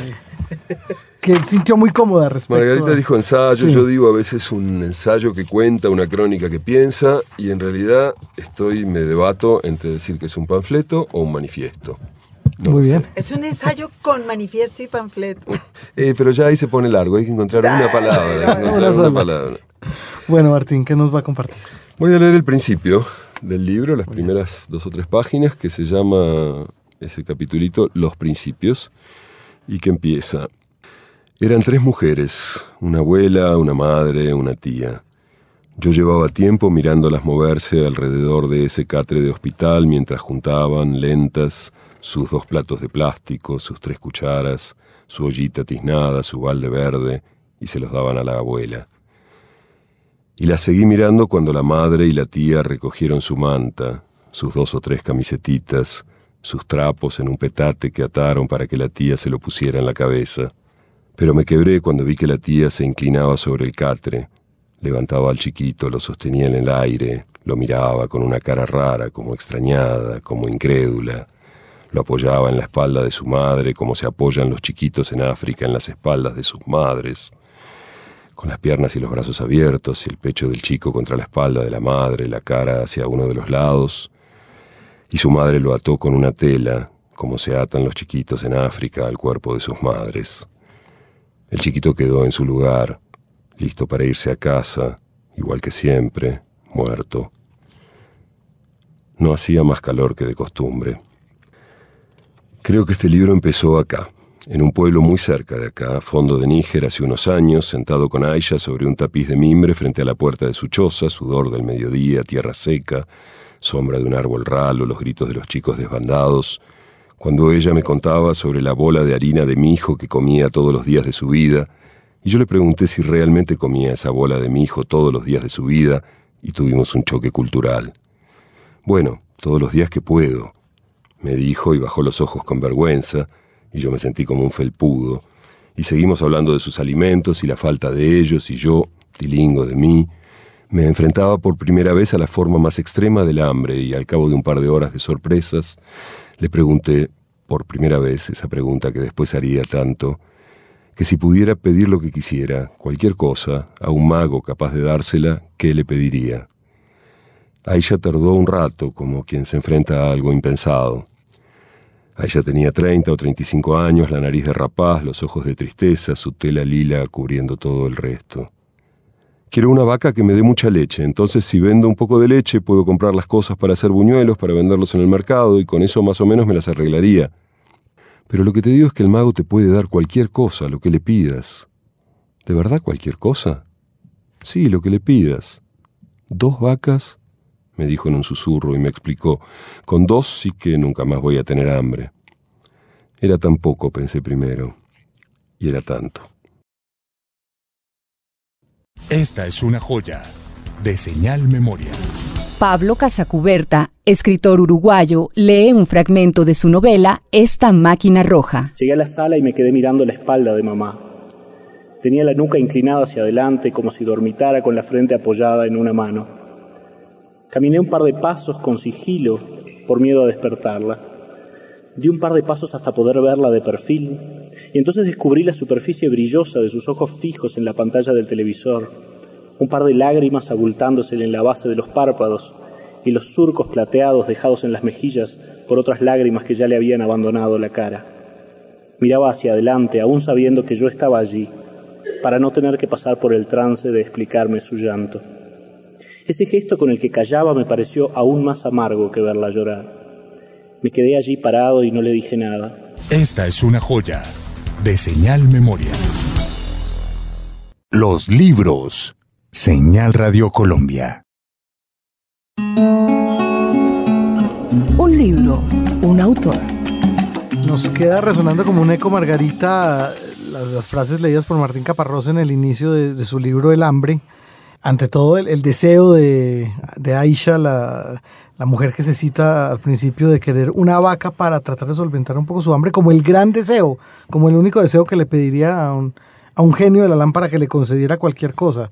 que sintió muy cómoda respecto Margarita a- dijo ensayo, Sí. yo digo a veces un ensayo que cuenta, una crónica que piensa, y en realidad estoy, me debato entre decir que es un panfleto o un manifiesto. No Muy bien. sé. Es un ensayo con manifiesto y panfleto. Eh, pero ya ahí se pone largo, hay que encontrar una palabra. hay que encontrar Una palabra. Bueno, Martín, ¿qué nos va a compartir? Voy a leer el principio del libro, las primeras dos o tres páginas, que se llama ese capitulito Los Principios, y que empieza. Eran tres mujeres, una abuela, una madre, una tía. Yo llevaba tiempo mirándolas moverse alrededor de ese catre de hospital mientras juntaban, lentas, sus dos platos de plástico, sus tres cucharas, su ollita tiznada, su balde verde, y se los daban a la abuela. Y la seguí mirando cuando la madre y la tía recogieron su manta, sus dos o tres camisetitas, sus trapos en un petate que ataron para que la tía se lo pusiera en la cabeza. Pero me quebré cuando vi que la tía se inclinaba sobre el catre, levantaba al chiquito, lo sostenía en el aire, lo miraba con una cara rara, como extrañada, como incrédula, lo apoyaba en la espalda de su madre como se apoyan los chiquitos en África en las espaldas de sus madres con las piernas y los brazos abiertos el pecho del chico contra la espalda de la madre, la cara hacia uno de los lados, y su madre lo ató con una tela, como se atan los chiquitos en África al cuerpo de sus madres. El chiquito quedó en su lugar, listo para irse a casa, igual que siempre, muerto. No hacía más calor que de costumbre. Creo que este libro empezó acá, en un pueblo muy cerca de acá, fondo de Níger, hace unos años, sentado con Aisha sobre un tapiz de mimbre frente a la puerta de su choza, sudor del mediodía, tierra seca, sombra de un árbol ralo, los gritos de los chicos desbandados, cuando ella me contaba sobre la bola de harina de mi hijo que comía todos los días de su vida, y yo le pregunté si realmente comía esa bola de mi hijo todos los días de su vida, y tuvimos un choque cultural. Bueno, todos los días que puedo, me dijo y bajó los ojos con vergüenza, y yo me sentí como un felpudo, y seguimos hablando de sus alimentos y la falta de ellos, y yo, tilingo de mí, me enfrentaba por primera vez a la forma más extrema del hambre, y al cabo de un par de horas de sorpresas, le pregunté, por primera vez, esa pregunta que después haría tanto, que si pudiera pedir lo que quisiera, cualquier cosa, a un mago capaz de dársela, ¿qué le pediría? Aisha tardó un rato, como quien se enfrenta a algo impensado. Aisha tenía 30 o 35 años, la nariz de rapaz, los ojos de tristeza, su tela lila cubriendo todo el resto. Quiero una vaca que me dé mucha leche, entonces si vendo un poco de leche puedo comprar las cosas para hacer buñuelos, para venderlos en el mercado y con eso más o menos me las arreglaría. Pero lo que te digo es que el mago te puede dar cualquier cosa, lo que le pidas. ¿De verdad cualquier cosa? Sí, lo que le pidas. ¿Dos vacas? Me dijo en un susurro y me explicó. Con dos sí que nunca más voy a tener hambre. Era tan poco, pensé primero. Y era tanto. Esta es una joya de señal memoria. Pablo Casacuberta, escritor uruguayo, lee un fragmento de su novela Esta máquina roja. Llegué a la sala y me quedé mirando la espalda de mamá. Tenía la nuca inclinada hacia adelante como si dormitara con la frente apoyada en una mano. Caminé un par de pasos con sigilo por miedo a despertarla. Di un par de pasos hasta poder verla de perfil y entonces descubrí la superficie brillosa de sus ojos fijos en la pantalla del televisor, un par de lágrimas abultándose en la base de los párpados y los surcos plateados dejados en las mejillas por otras lágrimas que ya le habían abandonado la cara. Miraba hacia adelante, aún sabiendo que yo estaba allí, para no tener que pasar por el trance de explicarme su llanto. Ese gesto con el que callaba me pareció aún más amargo que verla llorar. Me quedé allí parado y no le dije nada. Esta es una joya de señal memoria. Los libros. Señal Radio Colombia. Un libro, un autor. Nos queda resonando como un eco, Margarita, las, las frases leídas por Martín Caparrós en el inicio de, de su libro El hambre. Ante todo, el, deseo de, de Aisha, la, la mujer que se cita al principio de querer una vaca para tratar de solventar un poco su hambre, como el gran deseo, como el único deseo que le pediría a un, a un genio de la lámpara que le concediera cualquier cosa.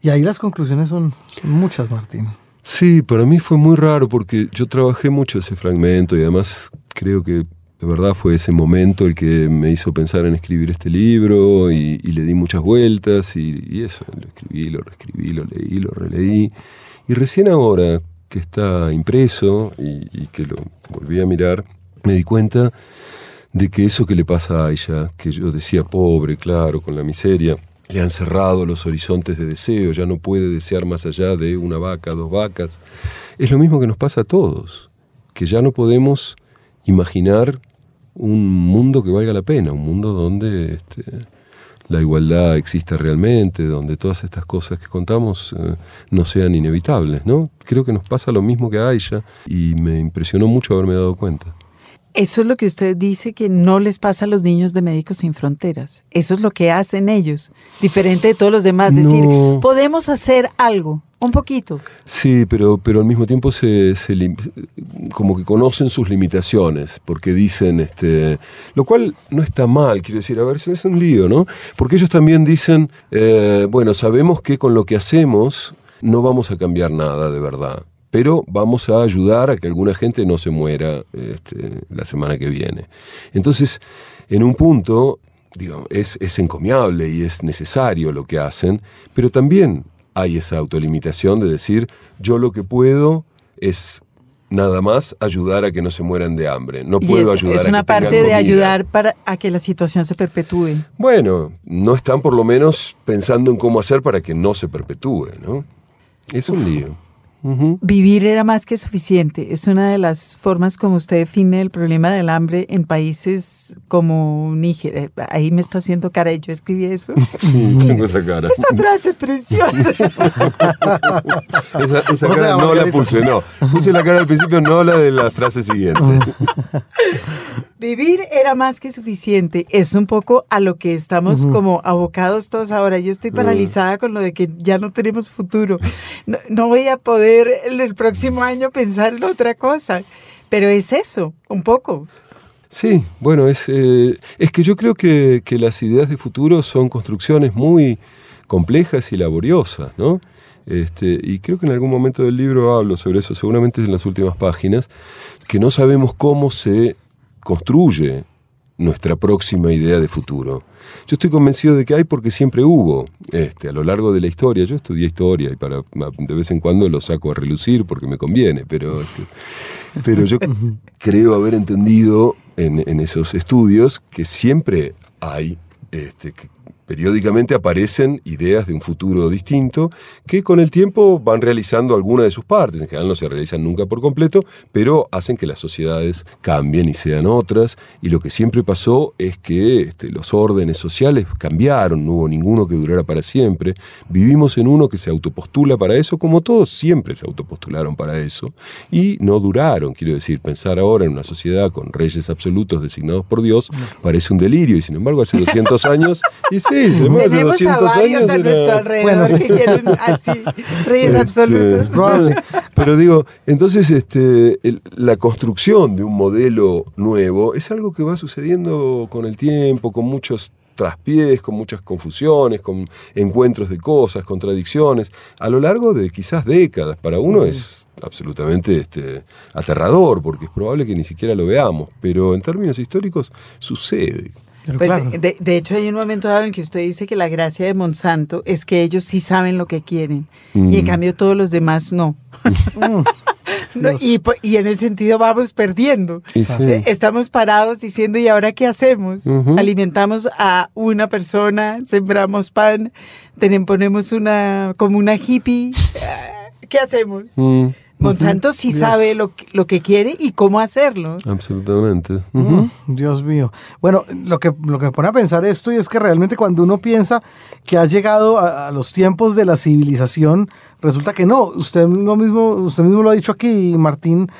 Y ahí las conclusiones son, son muchas, Martín. Sí, para mí fue muy raro porque yo trabajé mucho ese fragmento y además creo que de verdad fue ese momento el que me hizo pensar en escribir este libro y, le di muchas vueltas y, eso, lo escribí, lo reescribí, lo leí, lo releí. Y recién ahora que está impreso y, que lo volví a mirar, me di cuenta de que eso que le pasa a ella, que yo decía pobre, claro, con la miseria, le han cerrado los horizontes de deseo, ya no puede desear más allá de una vaca, dos vacas. Es lo mismo que nos pasa a todos, que ya no podemos imaginar un mundo que valga la pena, un mundo donde este, la igualdad exista realmente, donde todas estas cosas que contamos eh, no sean inevitables, ¿no? Creo que nos pasa lo mismo que a Aisha y me impresionó mucho haberme dado cuenta. Eso es lo que usted dice que no les pasa a los niños de Médicos Sin Fronteras. Eso es lo que hacen ellos, diferente de todos los demás. Decir, podemos hacer algo, un poquito. Sí, pero, pero al mismo tiempo se, como que conocen sus limitaciones, porque dicen, este, lo cual no está mal, quiero decir, a ver, es un lío, ¿no? Porque ellos también dicen, eh, bueno, sabemos que con lo que hacemos no vamos a cambiar nada de verdad pero vamos a ayudar a que alguna gente no se muera este, la semana que viene. Entonces, en un punto, digamos, es, es encomiable y es necesario lo que hacen, pero también hay esa autolimitación de decir, yo lo que puedo es nada más ayudar a que no se mueran de hambre. No puedo es, ayudar es una parte de ayudar para a que la situación se perpetúe. Bueno, no están por lo menos pensando en cómo hacer para que no se perpetúe, ¿no? Es un lío. Vivir era más que suficiente. Es una de las formas como usted define el problema del hambre en países como Níger. Eh, ahí me está haciendo cara y yo escribí eso. Sí, tengo esa cara. Esta frase preciosa. esa, esa cara no la puse, no. Puse la cara al principio, no la de la frase siguiente. Vivir era más que suficiente. Es un poco a lo que estamos como abocados todos ahora. Yo estoy paralizada con lo de que ya no tenemos futuro. no voy a poder el próximo año pensar en otra cosa. Pero es eso, un poco. Sí, bueno, es, eh, es que yo creo que, que, las ideas de futuro son construcciones muy complejas y laboriosas, ¿no? Este, y creo que en algún momento del libro hablo sobre eso, seguramente en las últimas páginas, que no sabemos cómo se construye nuestra próxima idea de futuro. Yo estoy convencido de que hay porque siempre hubo, este, a lo largo de la historia. Yo estudié historia y para de vez en cuando lo saco a relucir porque me conviene, pero, este, pero yo creo haber entendido en, en, esos estudios que siempre hay este, periódicamente aparecen ideas de un futuro distinto que con el tiempo van realizando alguna de sus partes. En general no se realizan nunca por completo, pero hacen que las sociedades cambien y sean otras. Y lo que siempre pasó es que este, los órdenes sociales cambiaron, no hubo ninguno que durara para siempre. Vivimos en uno que se autopostula para eso, como todos siempre se autopostularon para eso, y no duraron. Quiero decir, pensar ahora en una sociedad con reyes absolutos designados por Dios parece un delirio, y sin embargo hace 200 años... Y tenemos a varios a nuestro alrededor que quieren así, reyes este, absolutos. Pero digo, entonces este, la construcción de un modelo nuevo es algo que va sucediendo con el tiempo, con muchos traspiés, con muchas confusiones, con encuentros de cosas, contradicciones, a lo largo de quizás décadas. Para uno es absolutamente este, aterrador, porque es probable que ni siquiera lo veamos, pero en términos históricos sucede. Pues, de, hecho, hay un momento dado en que usted dice que la gracia de Monsanto es que ellos sí saben lo que quieren y en mm. cambio todos los demás no. y, y, en ese sentido vamos perdiendo. Eh, estamos parados diciendo, ¿y ahora qué hacemos? Alimentamos a una persona, sembramos pan, tenemos, ponemos una como una hippie. ¿Qué hacemos? Mm. Monsanto sí sabe lo, lo que quiere y cómo hacerlo. Absolutamente. Mm, Dios mío. Bueno, lo que, lo que me pone a pensar esto y es que realmente cuando uno piensa que ha llegado a, a los tiempos de la civilización, resulta que no. Usted lo mismo, usted mismo lo ha dicho aquí, Martín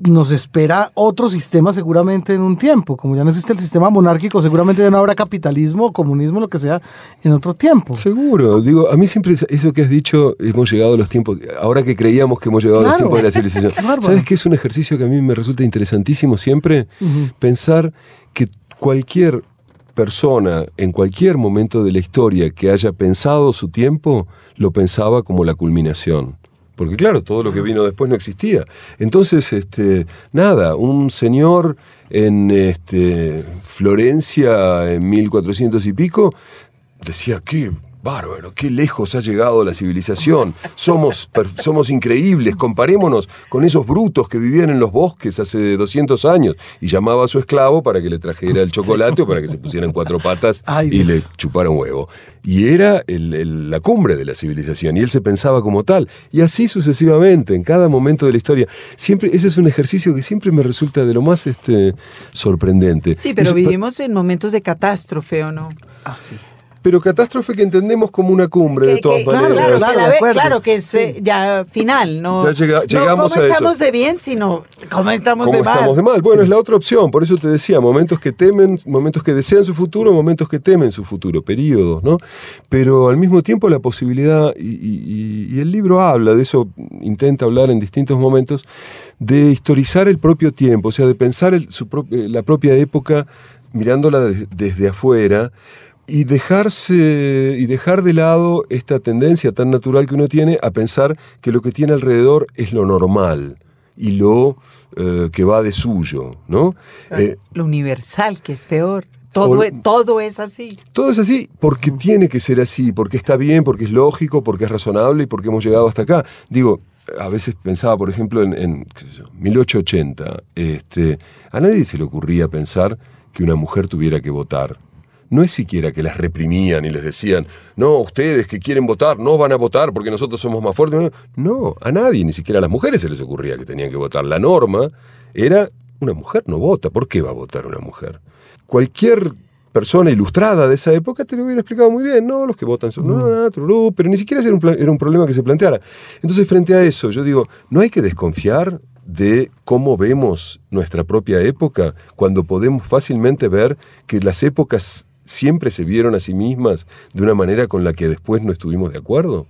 nos espera otro sistema seguramente en un tiempo. Como ya no existe el sistema monárquico, seguramente ya no habrá capitalismo, comunismo, lo que sea, en otro tiempo. Seguro. Digo, a mí siempre eso que has dicho, hemos llegado a los tiempos, ahora que creíamos que hemos llegado a los tiempos de la civilización. ¿Sabes qué es un ejercicio que a mí me resulta interesantísimo siempre? Pensar que cualquier persona en cualquier momento de la historia que haya pensado su tiempo, lo pensaba como la culminación porque claro, todo lo que vino después no existía. Entonces, este, nada, un señor en este, Florencia en 1400 y pico decía, qué bárbaro, qué lejos ha llegado la civilización, somos, somos increíbles, comparémonos con esos brutos que vivían en los bosques hace 200 años, y llamaba a su esclavo para que le trajera el chocolate o para que se pusieran cuatro patas y le chupara un huevo. Y era la cumbre de la civilización, y él se pensaba como tal, y así sucesivamente, en cada momento de la historia. Siempre, ese es un ejercicio que siempre me resulta de lo más este, sorprendente. Sí, pero vivimos en momentos de catástrofe, ¿o no? Así. Ah, pero catástrofe que entendemos como una cumbre, de todas maneras. Claro, claro, claro, que es eh, ya final, no, ya llegamos no cómo estamos de bien, sino cómo estamos de mal. estamos de mal. Bueno, es la otra opción, por eso te decía, momentos que temen, momentos que desean su futuro, momentos que temen su futuro, periodos, ¿no? Pero al mismo tiempo la posibilidad, y, el libro habla de eso, intenta hablar en distintos momentos, de historizar el propio tiempo, o sea, de pensar la propia época mirándola desde afuera, y dejarse y dejar de lado esta tendencia tan natural que uno tiene a pensar que lo que tiene alrededor es lo normal y lo eh, que va de suyo, ¿no? Eh, lo universal, que es peor. Todo, es, todo es así. Todo es así porque tiene que ser así, porque está bien, porque es lógico, porque es razonable y porque hemos llegado hasta acá. Digo, a veces pensaba, por ejemplo, en, en 1880, este, a nadie se le ocurría pensar que una mujer tuviera que votar no es siquiera que las reprimían y les decían, no, ustedes que quieren votar no van a votar porque nosotros somos más fuertes. No, a nadie, ni siquiera a las mujeres se les ocurría que tenían que votar. La norma era, una mujer no vota, ¿por qué va a votar una mujer? Cualquier persona ilustrada de esa época te lo hubiera explicado muy bien, no, los que votan son, no, no, no, pero ni siquiera era un, era un problema que se planteara. Entonces, frente a eso, yo digo, no hay que desconfiar de cómo vemos nuestra propia época cuando podemos fácilmente ver que las épocas siempre se vieron a sí mismas de una manera con la que después no estuvimos de acuerdo?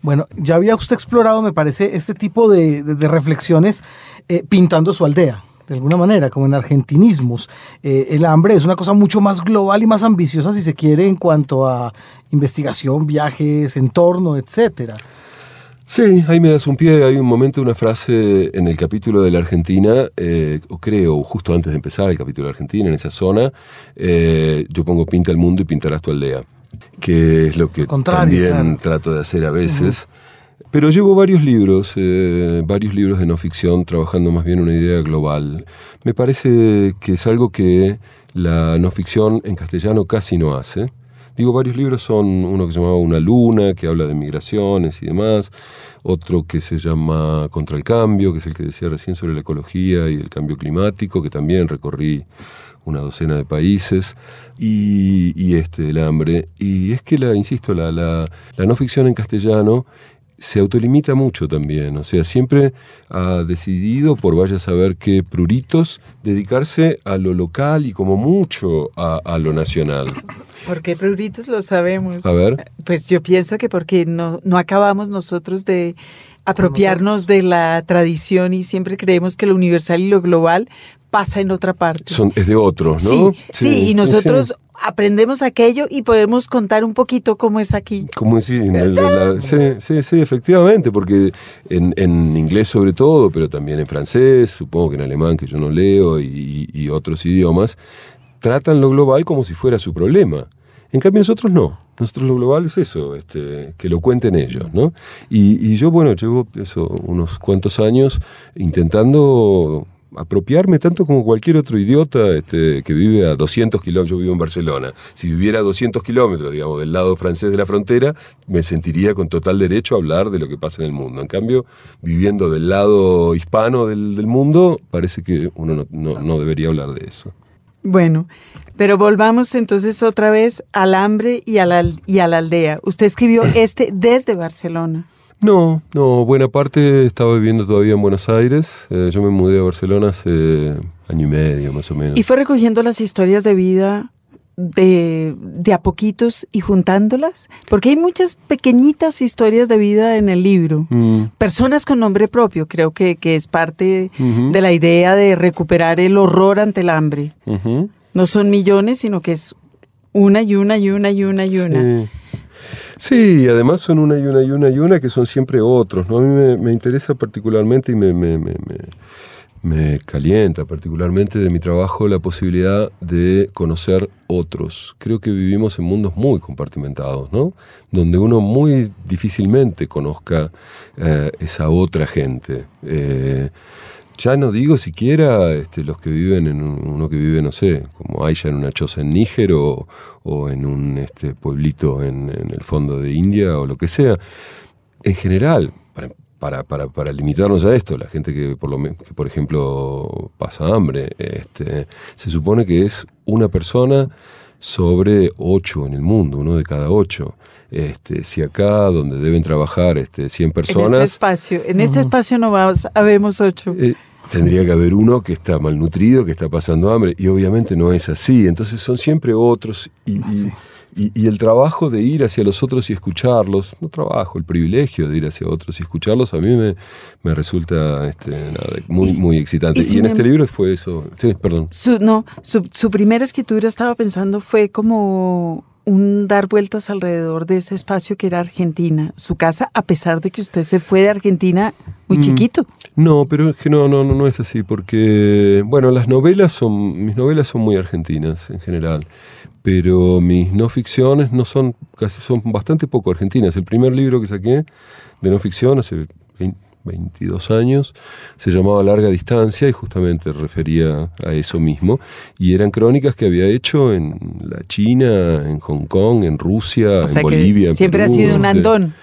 Bueno, ya había usted explorado, me parece, este tipo de, reflexiones eh, pintando su aldea, de alguna manera, como en argentinismos. Eh, el hambre es una cosa mucho más global y más ambiciosa, si se quiere, en cuanto a investigación, viajes, entorno, etcétera. Sí, ahí me das un pie. Hay un momento, una frase en el capítulo de la Argentina, eh, o creo, justo antes de empezar el capítulo de la Argentina, en esa zona, eh, yo pongo pinta el mundo y pintarás tu aldea, que es lo que también trato de hacer a veces. Pero llevo varios libros, eh, varios libros de no ficción, trabajando más bien una idea global. Me parece que es algo que la no ficción en castellano casi no hace. Digo, varios libros son uno que se llamaba Una Luna, que habla de migraciones y demás, otro que se llama Contra el Cambio, que es el que decía recién sobre la ecología y el cambio climático, que también recorrí una docena de países, y, este, el hambre. Y es que, la, insisto, la, la, la no ficción en castellano se autolimita mucho también, o sea, siempre ha decidido, por vaya a saber qué pruritos, dedicarse a lo local y como mucho a, lo nacional. ¿Por qué pruritos lo sabemos? A ver. Pues yo pienso que porque no, no acabamos nosotros de apropiarnos de la tradición y siempre creemos que lo universal y lo global pasa en otra parte. Son, es de otros, ¿no? Sí, sí, y nosotros aprendemos aquello y podemos contar un poquito cómo es aquí. Como sí, sí, sí, efectivamente, porque en, en, inglés sobre todo, pero también en francés, supongo que en alemán que yo no leo y, y otros idiomas, tratan lo global como si fuera su problema. En cambio nosotros no. Nosotros lo global es eso, este, que lo cuenten ellos, ¿no? Y, y yo, bueno, llevo eso, unos cuantos años intentando apropiarme tanto como cualquier otro idiota este, que vive a 200 kilómetros. Yo vivo en Barcelona. Si viviera a 200 kilómetros, digamos, del lado francés de la frontera, me sentiría con total derecho a hablar de lo que pasa en el mundo. En cambio, viviendo del lado hispano del, mundo, parece que uno no, debería hablar de eso. Bueno, pero volvamos entonces otra vez al hambre y a la, y a la aldea. Usted escribió este desde Barcelona. No, no, buena parte estaba viviendo todavía en Buenos Aires. Eh, yo me mudé a Barcelona hace año y medio más o menos. ¿Y fue recogiendo las historias de vida de, de a poquitos y juntándolas? Porque hay muchas pequeñitas historias de vida en el libro. Mm. Personas con nombre propio, creo que, que es parte de la idea de recuperar el horror ante el hambre. No son millones, sino que es una y una y una y una y una. Sí, y además son una y una y una y una que son siempre otros. ¿no? A mí me, interesa particularmente y me calienta particularmente de mi trabajo la posibilidad de conocer otros. Creo que vivimos en mundos muy compartimentados, ¿no? Donde uno muy difícilmente conozca eh, esa otra gente. Eh, ya no digo siquiera este, los que viven en un- uno que vive, no sé, como Aisha en una choza en Níger o, o en un este, pueblito en, en el fondo de India o lo que sea. En general, para, para, para, para limitarnos a esto, la gente que por, lo, que, por ejemplo pasa hambre, este, se supone que es una persona sobre ocho en el mundo, uno de cada ocho. Este, si acá donde deben trabajar este, 100 En este personas, espacio, en este espacio no vamos, habemos ocho. eh, tendría que haber uno que está malnutrido, que está pasando hambre, y obviamente no es así. Entonces son siempre otros, y, y- y- y el trabajo de ir hacia los otros y escucharlos, no trabajo, el privilegio de ir hacia otros y escucharlos, a mí me, me resulta este, nada, muy, muy excitante. y en este libro fue eso. Sí, perdón. Su, no, su, su primera escritura, estaba pensando, fue como un dar vueltas alrededor de ese espacio que era Argentina, su casa, a pesar de que usted se fue de Argentina muy Mm. chiquito. No, pero es que no, no, no, es así, porque, bueno, las novelas son, mis novelas son muy argentinas en general, pero mis no ficciones no son, casi son bastante poco argentinas. El primer libro que saqué de no ficción hace 20 22 años, se llamaba Larga Distancia y justamente refería a eso mismo. Y eran crónicas que había hecho en la China, en Hong Kong, en Rusia, O sea en que Bolivia. en siempre ha Perú, sido un andón.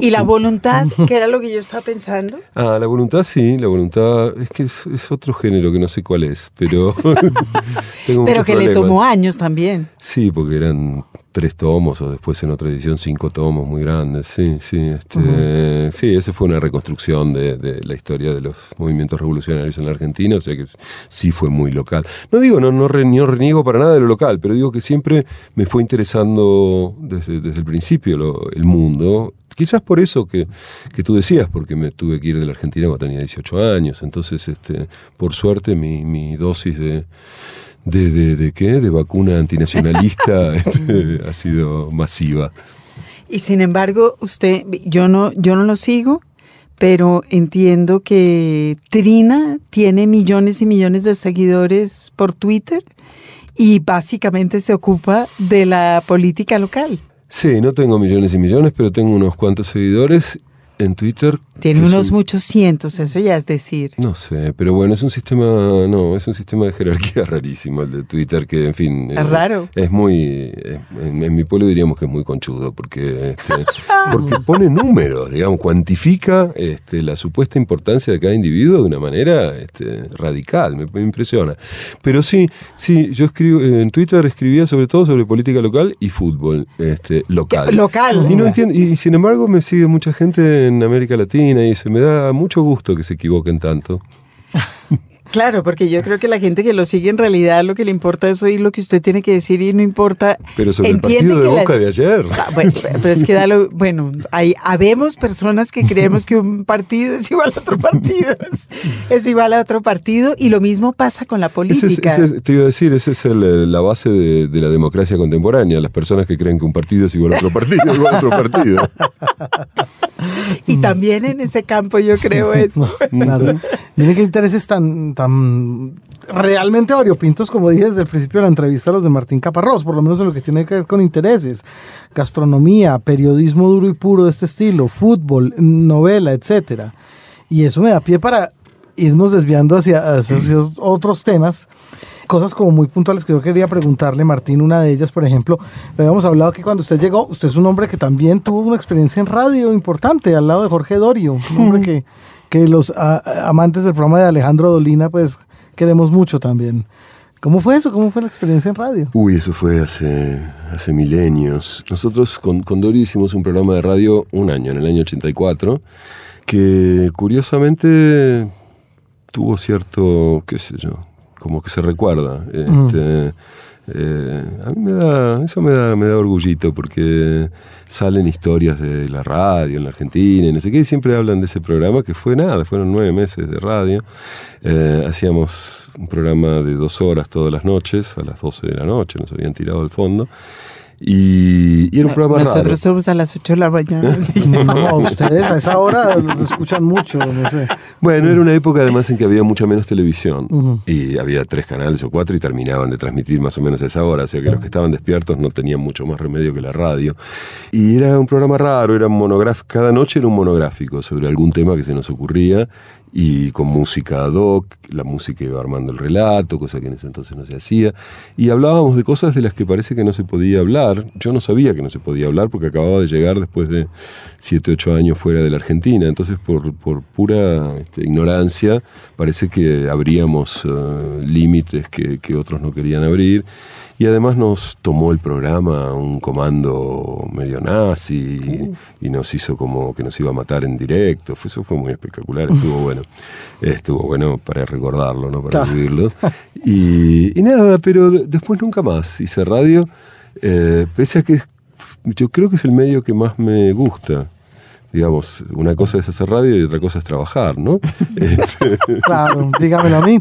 Y la voluntad, que era lo que yo estaba pensando. Ah, la voluntad sí, la voluntad es que es, es otro género que no sé cuál es, pero tengo Pero que le problemas. tomó años también. Sí, porque eran tres tomos o después en otra edición cinco tomos muy grandes. Sí, sí, este, sí, esa fue una reconstrucción de, de la historia de los movimientos revolucionarios en la Argentina, o sea que sí fue muy local. No digo, no, no, re- no reniego para nada de lo local, pero digo que siempre me fue interesando desde, desde el principio lo- el mundo. Quizás por eso que, que tú decías, porque me tuve que ir de la Argentina cuando tenía 18 años. Entonces, este, por suerte, mi, mi dosis de, de, de, de qué? De vacuna antinacionalista este, ha sido masiva. Y sin embargo, usted, yo no, yo no lo sigo, pero entiendo que Trina tiene millones y millones de seguidores por Twitter y básicamente se ocupa de la política local. Sí, no tengo millones y millones, pero tengo unos cuantos seguidores en Twitter. Tiene unos muchos cientos, eso ya es decir. No sé, pero bueno, es un sistema, no, es un sistema de jerarquía rarísimo el de Twitter, que en fin... Es raro. Es muy, en, en mi pueblo diríamos que es muy conchudo, porque, este, porque pone números, digamos, cuantifica este, la supuesta importancia de cada individuo de una manera este, radical, me, me impresiona. Pero sí, sí, yo escribo, en Twitter escribía sobre todo sobre política local y fútbol este, local. Local. Y no entiendo, y sin embargo me sigue mucha gente en América Latina y se me da mucho gusto que se equivoquen tanto. Claro, porque yo creo que la gente que lo sigue en realidad lo que le importa es oír lo que usted tiene que decir y no importa. Pero sobre Entiende el partido de que la- Boca de ayer. Ah, Bueno, pero es que da lo- bueno, hay, habemos personas que creemos que un partido es igual a otro partido, es, es igual a otro partido y lo mismo pasa con la Ese política. es- ese es- te iba a decir, esa es el- la base de, de la democracia contemporánea, las personas que creen que un partido es igual a otro partido, igual a otro partido. Y también en ese campo yo creo eso. Claro. Miren qué intereses tan, tan realmente variopintos, como dije desde el principio de la entrevista, los de Martín Caparrós, por lo menos en lo que tiene que ver con intereses, gastronomía, periodismo duro y puro de este estilo, fútbol, novela, etcétera. Y eso me da pie para irnos desviando hacia, hacia otros temas. Cosas como muy puntuales que yo quería preguntarle, Martín, una de ellas, por ejemplo, le habíamos hablado que cuando usted llegó, usted es un hombre que también tuvo una experiencia en radio importante, al lado de Jorge Dorio, un hombre que, que los a- amantes del programa de Alejandro Dolina, pues queremos mucho también. ¿Cómo fue eso? ¿Cómo fue la experiencia en radio? Uy, eso fue hace, hace milenios. Nosotros con, con Dori hicimos un programa de radio un año, en el año 84, que curiosamente tuvo cierto, qué sé yo, como que se recuerda. Este, eh, a mí me da, eso me da, me da orgullito porque salen historias de la radio en la Argentina y no sé qué, siempre hablan de ese programa que fue nada, fueron nueve meses de radio. Eh, hacíamos un programa de dos horas todas las noches, a las 12 de la noche, nos habían tirado al fondo. Y, y era un programa Nosotros raro. somos a las 8 de la mañana. sí. No, ustedes a esa hora los escuchan mucho, no sé. Bueno, era una época además en que había mucha menos televisión Ujú. y había tres canales o cuatro y terminaban de transmitir más o menos a esa hora, o sea que los que estaban despiertos no tenían mucho más remedio que la radio. Y era un programa raro, era monográfico, cada noche era un monográfico sobre algún tema que se nos ocurría y con música ad hoc, la música iba armando el relato, cosa que en ese entonces no se hacía, y hablábamos de cosas de las que parece que no se podía hablar. Yo no sabía que no se podía hablar porque acababa de llegar después de 7, 8 años fuera de la Argentina, entonces por, por pura este, ignorancia parece que abríamos eh, límites que, que otros no querían abrir. Y además nos tomó el programa un comando medio nazi y, y nos hizo como que nos iba a matar en directo. Fue- Eso fue muy espectacular, estuvo bueno. Estuvo bueno para recordarlo, ¿no? Para vivirlo. Y, y nada, pero de- después nunca más hice radio, eh, pese a que yo creo que es el medio que más me gusta. Digamos, una cosa es hacer radio y otra cosa es trabajar, ¿no? Este, Claro, dígamelo a mí.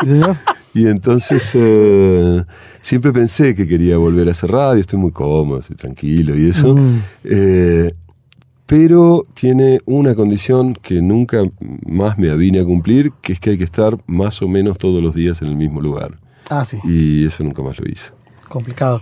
Sí, señor. Y entonces eh, siempre pensé que quería volver a hacer radio, estoy muy cómodo, estoy tranquilo y eso. Mm. Eh, pero tiene una condición que nunca más me avine a cumplir, que es que hay que estar más o menos todos los días en el mismo lugar. Ah, sí, Y eso nunca más lo hice. complicado.